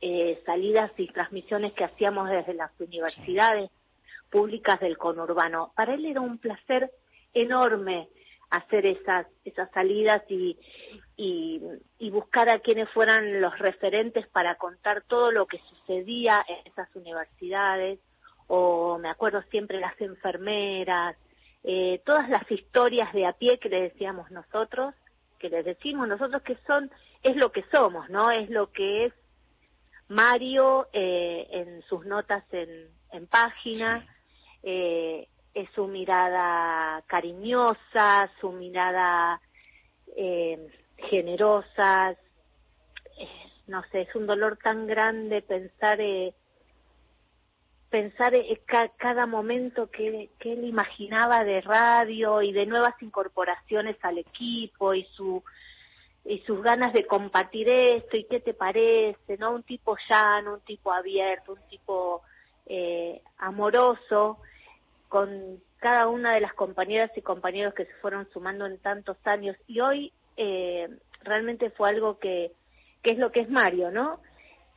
eh, salidas y transmisiones que hacíamos desde las universidades públicas del conurbano. Para él era un placer enorme hacer esas esas salidas y, y, y buscar a quienes fueran los referentes para contar todo lo que sucedía en esas universidades o me acuerdo siempre las enfermeras eh, todas las historias de a pie que le decíamos nosotros que les decimos nosotros que son es lo que somos no es lo que es Mario eh, en sus notas en, en página eh, es su mirada cariñosa, su mirada eh, generosa. No sé, es un dolor tan grande pensar eh, pensar eh, cada momento que, él imaginaba de radio y de nuevas incorporaciones al equipo y su y sus ganas de compartir esto y qué te parece, ¿no? Un tipo llano, un tipo abierto, un tipo eh, amoroso con cada una de las compañeras y compañeros que se fueron sumando en tantos años y hoy eh, realmente fue algo que, que es lo que es Mario, ¿no?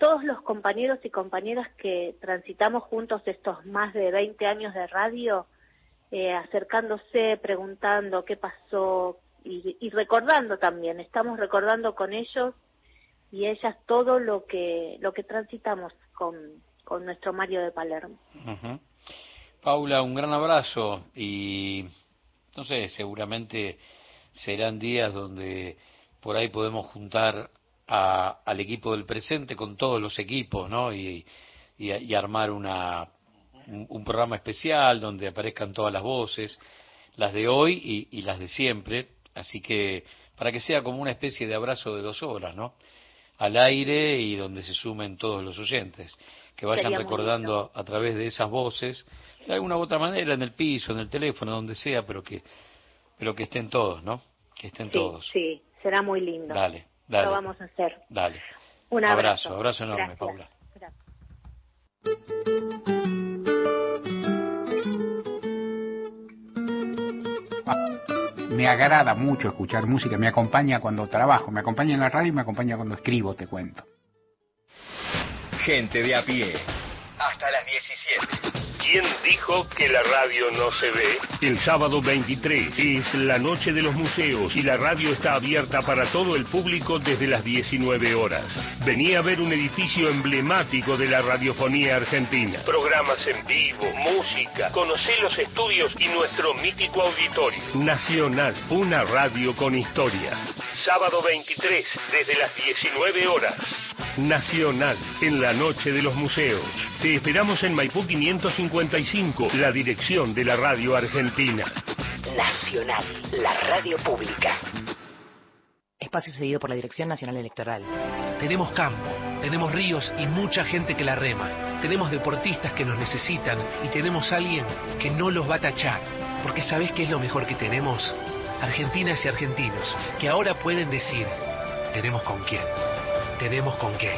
Todos los compañeros y compañeras que transitamos juntos estos más de 20 años de radio, eh, acercándose, preguntando qué pasó y, y recordando también, estamos recordando con ellos y ellas todo lo que lo que transitamos con, con nuestro Mario de Palermo. Ujú. Paula, un gran abrazo y no sé, seguramente serán días donde por ahí podemos juntar a- al equipo del presente con todos los equipos, ¿no? Y, y- y armar una, un, un programa especial donde aparezcan todas las voces, las de hoy y, y las de siempre, así que para que sea como una especie de abrazo de dos horas, ¿no? Al aire y donde se sumen todos los oyentes, que vayan Sería recordando a través de esas voces, de alguna u otra manera, en el piso, en el teléfono, donde sea, pero que, pero que estén todos, ¿no? Que estén Sí, todos. sí, será muy lindo. Dale, dale. Lo vamos a hacer. Dale. Un abrazo. abrazo enorme, Gracias. Paula. Me agrada mucho escuchar música, me acompaña cuando trabajo, me acompaña en la radio y me acompaña cuando escribo, te cuento. Gente de a pie. Hasta las 17. ¿Quién dijo que la radio no se ve? El sábado 23 es la noche de los museos y la radio está abierta para todo el público desde las 19 horas. Vení a ver un edificio emblemático de la radiofonía argentina. Programas en vivo, música, conocé los estudios y nuestro mítico auditorio. Nacional, una radio con historia. Sábado 23 desde las 19 horas. Nacional, en la noche de los museos. Te esperamos en Maipú 555, la dirección de la radio argentina. Nacional, la radio pública. Espacio cedido por la Dirección Nacional Electoral. Tenemos campo, tenemos ríos y mucha gente que la rema. Tenemos deportistas que nos necesitan y tenemos alguien que no los va a tachar. Porque ¿sabés qué es lo mejor que tenemos? Argentinas y argentinos que ahora pueden decir, tenemos con quién, tenemos con qué.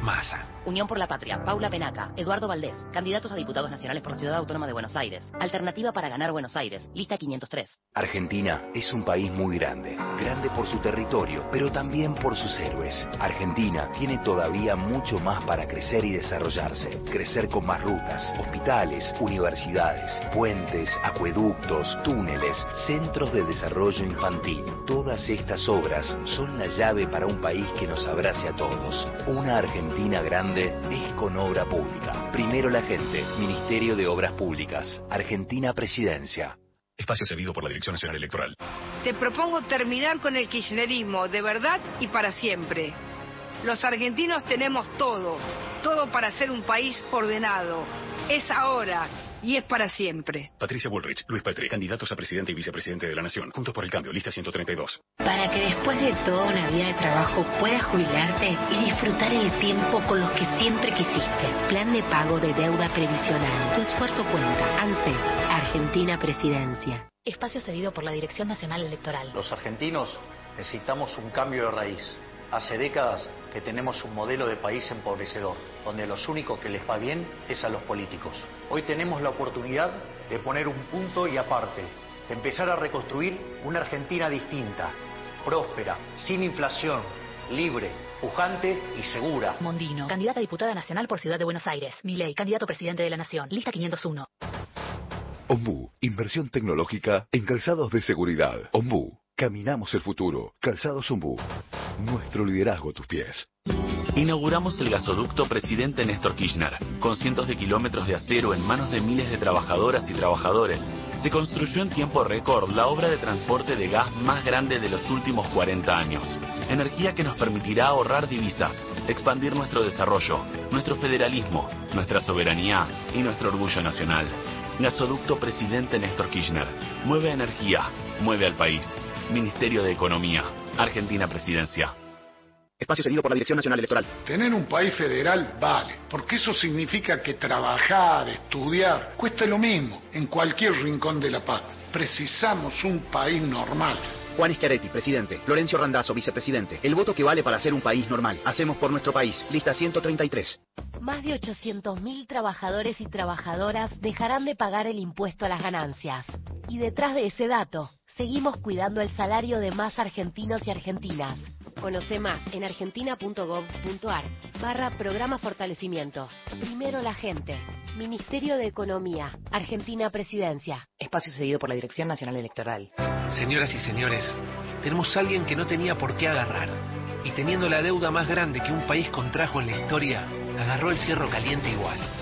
Masa. Unión por la Patria, Paula Penaca, Eduardo Valdés, candidatos a diputados nacionales por la Ciudad Autónoma de Buenos Aires. Alternativa para ganar Buenos Aires, lista 503. Argentina es un país muy grande, grande por su territorio, pero también por sus héroes. Argentina tiene todavía mucho más para crecer y desarrollarse. Crecer con más rutas, hospitales, universidades, puentes, acueductos, túneles, centros de desarrollo infantil. Todas estas obras son la llave para un país que nos abrace a todos. Una Argentina grande es con obra pública. Primero la gente. Ministerio de Obras Públicas. Argentina Presidencia. Espacio cedido por la Dirección Nacional Electoral. Te propongo terminar con el kirchnerismo de verdad y para siempre. Los argentinos tenemos todo, todo para ser un país ordenado. Es ahora y es para siempre. Patricia Bullrich, Luis Petri, candidatos a presidente y vicepresidente de la Nación. Juntos por el cambio, lista 132. Para que después de toda una vida de trabajo puedas jubilarte y disfrutar el tiempo con los que siempre quisiste. Plan de pago de deuda previsional. Tu esfuerzo cuenta. ANSES, Argentina Presidencia. Espacio cedido por la Dirección Nacional Electoral. Los argentinos necesitamos un cambio de raíz. Hace décadas que tenemos un modelo de país empobrecedor, donde a los únicos que les va bien es a los políticos. Hoy tenemos la oportunidad de poner un punto y aparte, de empezar a reconstruir una Argentina distinta, próspera, sin inflación, libre, pujante y segura. Mondino, candidata a diputada nacional por Ciudad de Buenos Aires. Milei, candidato presidente de la Nación. Lista 501. Ombu, inversión tecnológica en calzados de seguridad. Ombu, caminamos el futuro. Calzados Ombu, nuestro liderazgo a tus pies. Inauguramos el gasoducto Presidente Néstor Kirchner, con cientos de kilómetros de acero en manos de miles de trabajadoras y trabajadores. Se construyó en tiempo récord la obra de transporte de gas más grande de los últimos 40 años. Energía que nos permitirá ahorrar divisas, expandir nuestro desarrollo, nuestro federalismo, nuestra soberanía y nuestro orgullo nacional. Gasoducto Presidente Néstor Kirchner. Mueve energía, mueve al país. Ministerio de Economía. Argentina Presidencia. Espacio cedido por la Dirección Nacional Electoral. Tener un país federal vale, porque eso significa que trabajar, estudiar, cuesta lo mismo en cualquier rincón de la paz. Precisamos un país normal. Juan Schiaretti, presidente. Florencio Randazzo, vicepresidente. El voto que vale para ser un país normal. Hacemos por nuestro país. Lista 133. Más de 800.000 trabajadores y trabajadoras dejarán de pagar el impuesto a las ganancias. Y detrás de ese dato, seguimos cuidando el salario de más argentinos y argentinas. Conoce más en argentina.gov.ar barra programa fortalecimiento. Primero la gente. Ministerio de Economía. Argentina Presidencia. Espacio cedido por la Dirección Nacional Electoral. Señoras y señores, tenemos a alguien que no tenía por qué agarrar. Y teniendo la deuda más grande que un país contrajo en la historia, agarró el fierro caliente igual.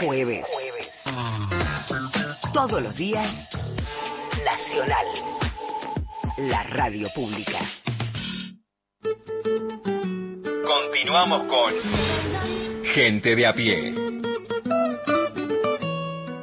Jueves. Todos los días, Nacional. La radio pública. Continuamos con Gente de a pie.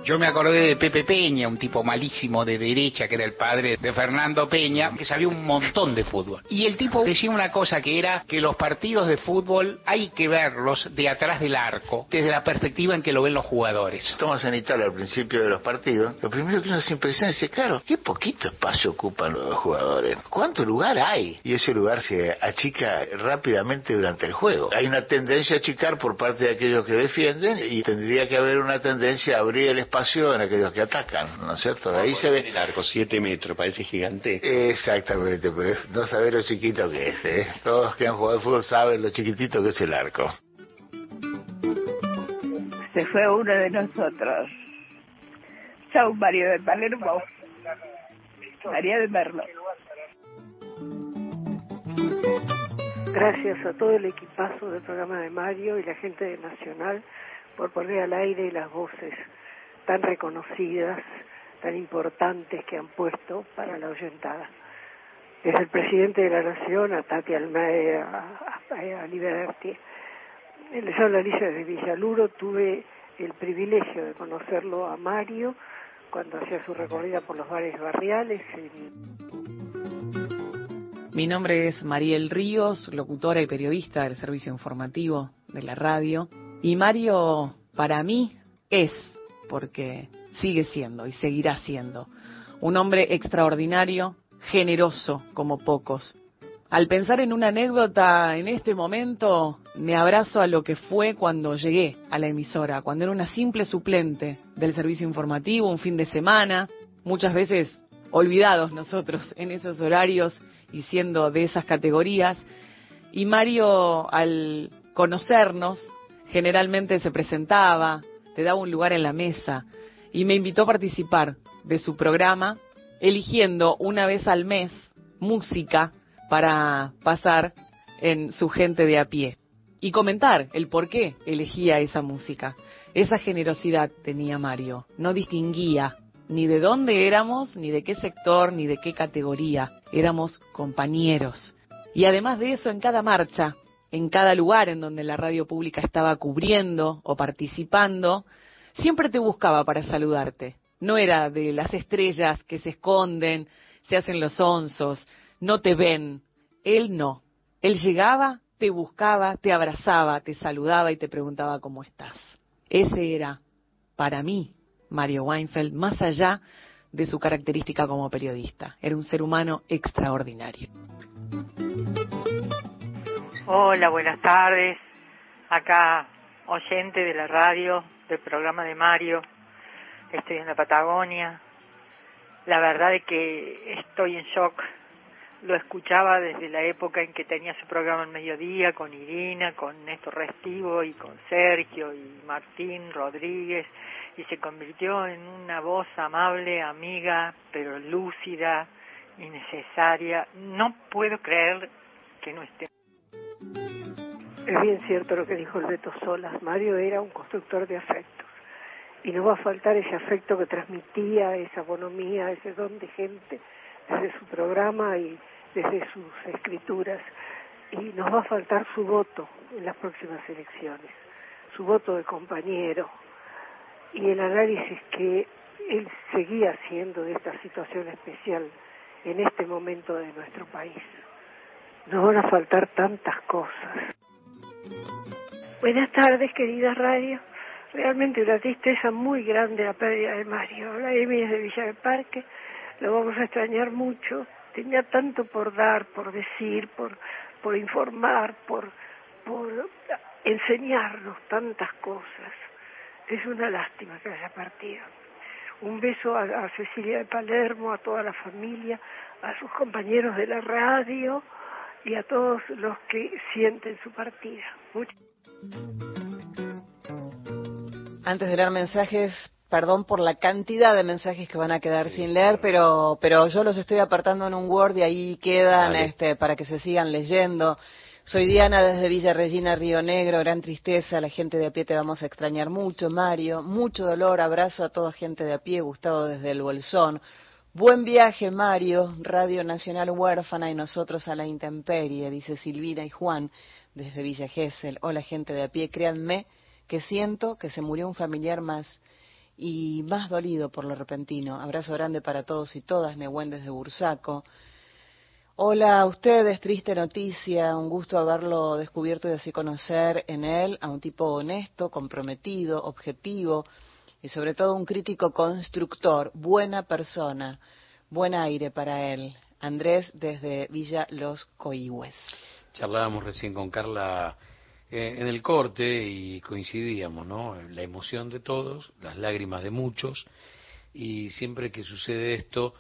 Yo me acordé de Pepe Peña, un tipo malísimo de derecha, que era el padre de Fernando Peña, que sabía un montón de fútbol. Y el tipo decía una cosa que era que los partidos de fútbol hay que verlos de atrás del arco, desde la perspectiva en que lo ven los jugadores. Estamos en Italia al principio de los partidos. Lo primero que uno se impresiona es, claro, qué poquito espacio ocupan los jugadores. ¿Cuánto lugar hay? Y ese lugar se achica rápidamente durante el juego. Hay una tendencia a achicar por parte de aquellos que defienden y tendría que haber una tendencia a abrir el espacio en aquellos que atacan, ¿no es cierto? Ahí se ve... El arco, 7 metros, parece gigante. Exactamente, pero es no saber lo chiquito que es, ¿eh? Todos que han jugado al fútbol saben lo chiquitito que es el arco. Se fue uno de nosotros. Chau, Mario de Palermo. María de Merlo. Gracias a todo el equipazo del programa de Mario y la gente de Nacional por poner al aire las voces tan reconocidas, tan importantes que han puesto para la oyentada. desde el presidente de la Nación a Tati Almeida, a, a, Liberty. Les habla Alicia de Villaluro, tuve el privilegio de conocerlo a Mario cuando hacía su recorrida por los bares barriales. Mi nombre es Mariel Ríos, locutora y periodista del servicio informativo de la radio. Y Mario, para mí, es, porque sigue siendo y seguirá siendo, un hombre extraordinario, generoso como pocos. Al pensar en una anécdota en este momento, me abrazo a lo que fue cuando llegué a la emisora, cuando era una simple suplente del servicio informativo, un fin de semana, muchas veces olvidados nosotros en esos horarios y siendo de esas categorías. Y Mario, al conocernos, generalmente se presentaba, te daba un lugar en la mesa y me invitó a participar de su programa, eligiendo una vez al mes música para pasar en su gente de a pie y comentar el por qué elegía esa música. Esa generosidad tenía Mario, no distinguía ni de dónde éramos, ni de qué sector, ni de qué categoría, éramos compañeros. Y además de eso, en cada marcha, en cada lugar en donde la radio pública estaba cubriendo o participando, siempre te buscaba para saludarte. No era de las estrellas que se esconden, se hacen los onzos, no te ven. Él no. Él llegaba, te buscaba, te abrazaba, te saludaba y te preguntaba cómo estás. Ese era, para mí, Mario Weinfeld, más allá de su característica como periodista. Era un ser humano extraordinario. Hola, buenas tardes. Acá, oyente de la radio, del programa de Mario. Estoy en la Patagonia. La verdad es que estoy en shock. Lo escuchaba desde la época en que tenía su programa al mediodía con Irina, con Néstor Restivo y con Sergio y Martín Rodríguez y se convirtió en una voz amable, amiga, pero lúcida y necesaria. No puedo creer que no esté. Es bien cierto lo que dijo el Beto Solas. Mario era un constructor de afectos. Y no va a faltar ese afecto que transmitía, esa bonomía, ese don de gente desde su programa y desde sus escrituras. Y nos va a faltar su voto en las próximas elecciones, su voto de compañero, y el análisis que él seguía haciendo de esta situación especial en este momento de nuestro país. Nos van a faltar tantas cosas. Buenas tardes, querida radio. Realmente una tristeza muy grande la pérdida de Mario. La Emi es de Villa del Parque, lo vamos a extrañar mucho. Tenía tanto por dar, por decir, por, por informar, por, por enseñarnos tantas cosas es una lástima que haya partido. Un beso a, Cecilia de Palermo, a toda la familia, a sus compañeros de la radio y a todos los que sienten su partida. Antes de leer mensajes, perdón por la cantidad de mensajes que van a quedar sin leer, pero pero yo los estoy apartando en un Word y ahí quedan este para que se sigan leyendo. Soy Diana desde Villa Regina, Río Negro, gran tristeza, la gente de a pie te vamos a extrañar mucho, Mario, mucho dolor, abrazo a toda gente de a pie, Gustavo desde el Bolsón. Buen viaje, Mario, Radio Nacional Huérfana y nosotros a la intemperie, dice Silvina y Juan desde Villa Gesell. Hola, gente de a pie, créanme que siento que se murió un familiar más y más dolido por lo repentino. Abrazo grande para todos y todas, Nehuen desde Bursaco. Hola a ustedes, triste noticia, un gusto haberlo descubierto y así conocer en él a un tipo honesto, comprometido, objetivo y sobre todo un crítico constructor, buena persona, buen aire para él. Andrés desde Villa Los Coihues. Charlábamos recién con Carla eh, en el corte y coincidíamos, ¿no? La emoción de todos, las lágrimas de muchos y siempre que sucede esto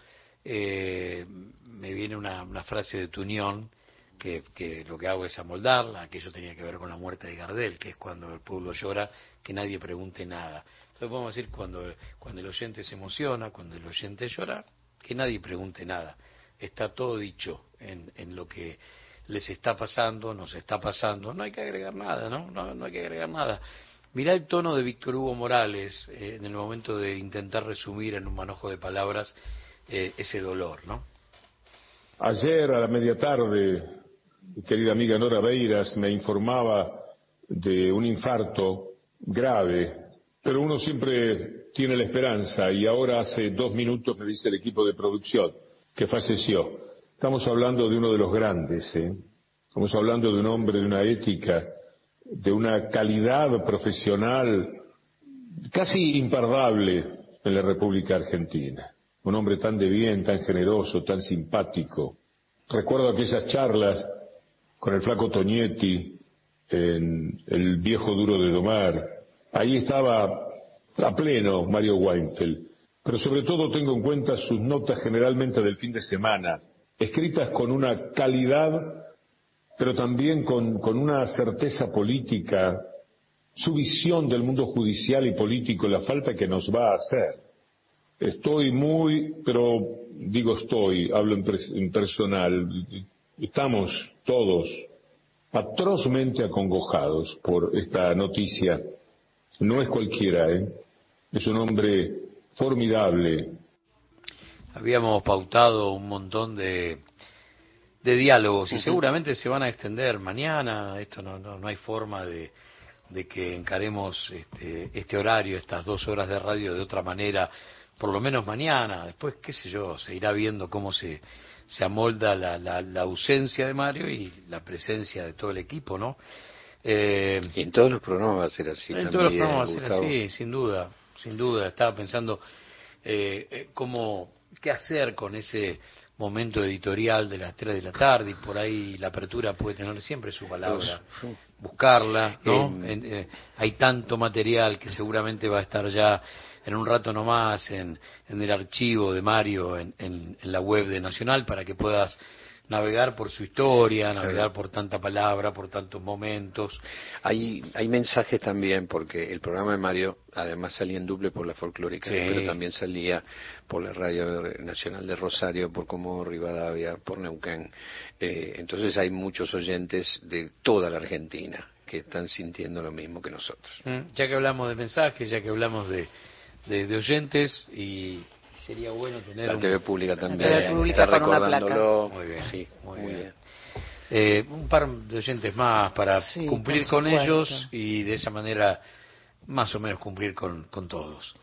eh, me viene una, frase de tu unión que, lo que hago es amoldarla, aquello tenía que ver con la muerte de Gardel, que es cuando el pueblo llora, que nadie pregunte nada. Entonces podemos decir cuando, cuando el oyente se emociona, cuando el oyente llora, que nadie pregunte nada. Está todo dicho en, en lo que les está pasando, nos está pasando, no hay que agregar nada, ¿no? No, no hay que agregar nada. Mirá el tono de Víctor Hugo Morales eh, en el momento de intentar resumir en un manojo de palabras eh, ese dolor, ¿no? Ayer a la media tarde, mi querida amiga Nora Beiras me informaba de un infarto grave, pero uno siempre tiene la esperanza y ahora hace dos minutos me dice el equipo de producción que falleció. Estamos hablando de uno de los grandes, ¿eh? estamos hablando de un hombre de una ética, de una calidad profesional casi imperdable en la República Argentina. Un hombre tan de bien, tan generoso, tan simpático. Recuerdo aquellas charlas con el flaco Tonietti en el viejo duro de domar. Ahí estaba a pleno Mario Weinfeld. Pero sobre todo tengo en cuenta sus notas generalmente del fin de semana, escritas con una calidad, pero también con, una certeza política, su visión del mundo judicial y político, la falta que nos va a hacer. Estoy muy, pero digo estoy, hablo en, personal, estamos todos atrozmente acongojados por esta noticia. No es cualquiera, ¿eh? Es un hombre formidable. Habíamos pautado un montón de, de diálogos y seguramente se van a extender mañana. Esto no, no, no hay forma de, de que encaremos este, este horario, estas dos horas de radio de otra manera, por lo menos mañana. Después, qué sé yo, se irá viendo cómo se, se amolda la, la, la ausencia de Mario y la presencia de todo el equipo, ¿no? Eh, y en todos los programas va a ser así. En todos los programas va a ser así, sin duda, sin duda. Estaba pensando eh, eh, cómo, qué hacer con ese momento editorial de las 3 de la tarde y por ahí la apertura puede tener siempre su palabra, buscarla, ¿no? Eh, hay tanto material que seguramente va a estar ya en un rato nomás en, en el archivo de Mario en, en, la web de Nacional para que puedas navegar por su historia, navegar por tanta palabra, por tantos momentos. Hay, hay mensajes también, porque el programa de Mario además salía en doble por la folclórica, pero también salía por la Radio Nacional de Rosario, por Como Rivadavia, por Neuquén. Eh, entonces hay muchos oyentes de toda la Argentina que están sintiendo lo mismo que nosotros. Mm, ya que hablamos de mensajes, ya que hablamos de, de oyentes y sería bueno tener la TV pública también la TV pública con una placa. muy bien sí muy, bien, Eh, un par de oyentes más para cumplir con ellos y de esa manera más o menos cumplir con, con todos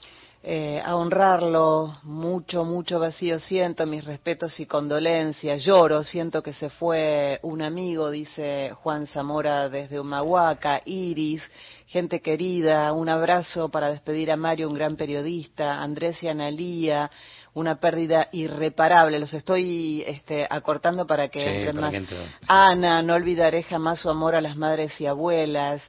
eh, a honrarlo, mucho, mucho vacío. Siento, mis respetos y condolencias, lloro, siento que se fue un amigo, dice Juan Zamora desde Humahuaca, Iris, gente querida, un abrazo para despedir a Mario, un gran periodista, Andrés y Analía, una pérdida irreparable, los estoy este, acortando para que más. Ana, no olvidaré jamás su amor a las madres y abuelas,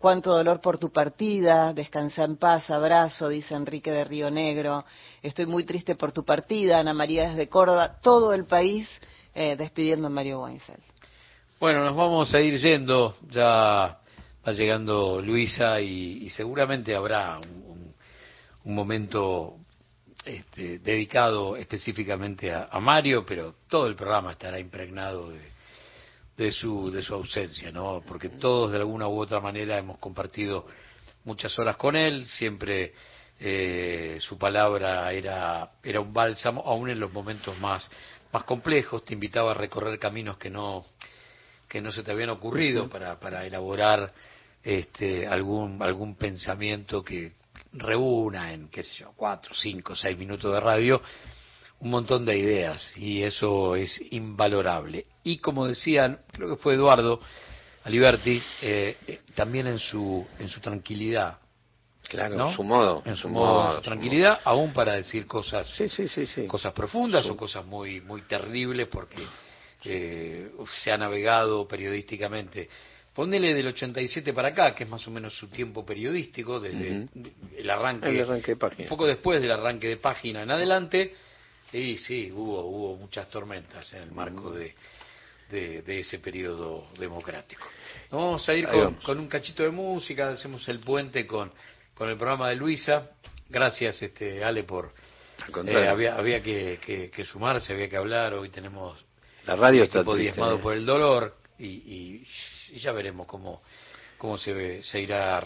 Cuánto dolor por tu partida, descansa en paz, abrazo, dice Enrique de Río Negro. Estoy muy triste por tu partida, Ana María desde Córdoba, todo el país eh, despidiendo a Mario Weinfeld. Bueno, nos vamos a ir yendo, ya va llegando Luisa y, seguramente habrá un, momento este, dedicado específicamente a Mario, pero todo el programa estará impregnado de de su, de su ausencia, ¿no? Porque todos de alguna u otra manera hemos compartido muchas horas con él, siempre eh, su palabra era, era un bálsamo, aún en los momentos más, más complejos, te invitaba a recorrer caminos que no, que no se te habían ocurrido para, para elaborar este, algún, algún pensamiento que reúna en, qué sé yo, cuatro, cinco, seis minutos de radio un montón de ideas y eso es invalorable. Y como decían, creo que fue Eduardo Aliberti, eh, eh, también en su, en su tranquilidad. Claro, en su modo. En su, modo, su tranquilidad, aún para decir cosas, sí, sí, sí, cosas profundas o cosas muy, muy terribles porque eh, se ha navegado periodísticamente. Ponele del 87 para acá, que es más o menos su tiempo periodístico, desde el arranque, el arranque de página. Un poco después del arranque de página en adelante Sí, sí, hubo, hubo muchas tormentas en el marco de, de, ese periodo democrático. vamos a ir con, un cachito de música, hacemos el puente con, con el programa de Luisa. Gracias, este Ale, por... Eh, había había que, que, sumarse, había que hablar. Hoy tenemos la radio está diezmado ¿eh? por el dolor y, y, ya veremos cómo, cómo se, se irá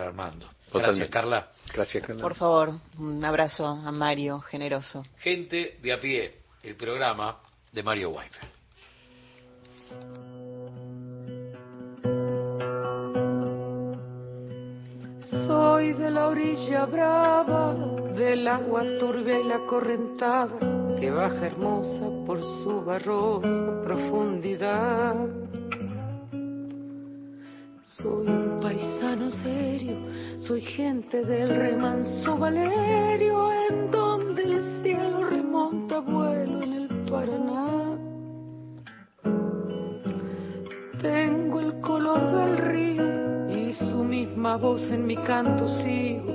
Gracias, Carla. Gracias, Carla. Por favor, un abrazo a Mario, generoso. Gente de a pie, el programa de Mario Weinfeld. Soy de la orilla brava, del agua turbia y la correntada, que baja hermosa por su barrosa profundidad. Soy un paisano serio, soy gente del remanso Valerio, en donde el cielo remonta vuelo en el Paraná. Tengo el color del río y su misma voz en mi canto sigo,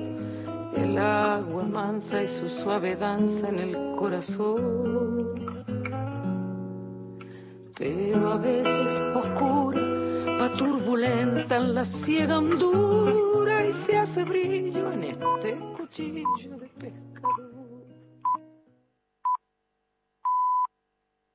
el agua mansa y su suave danza en el corazón. Pero a veces oscura va turbulenta en la ciega hondura y se hace brillo en este cuchillo de pescador.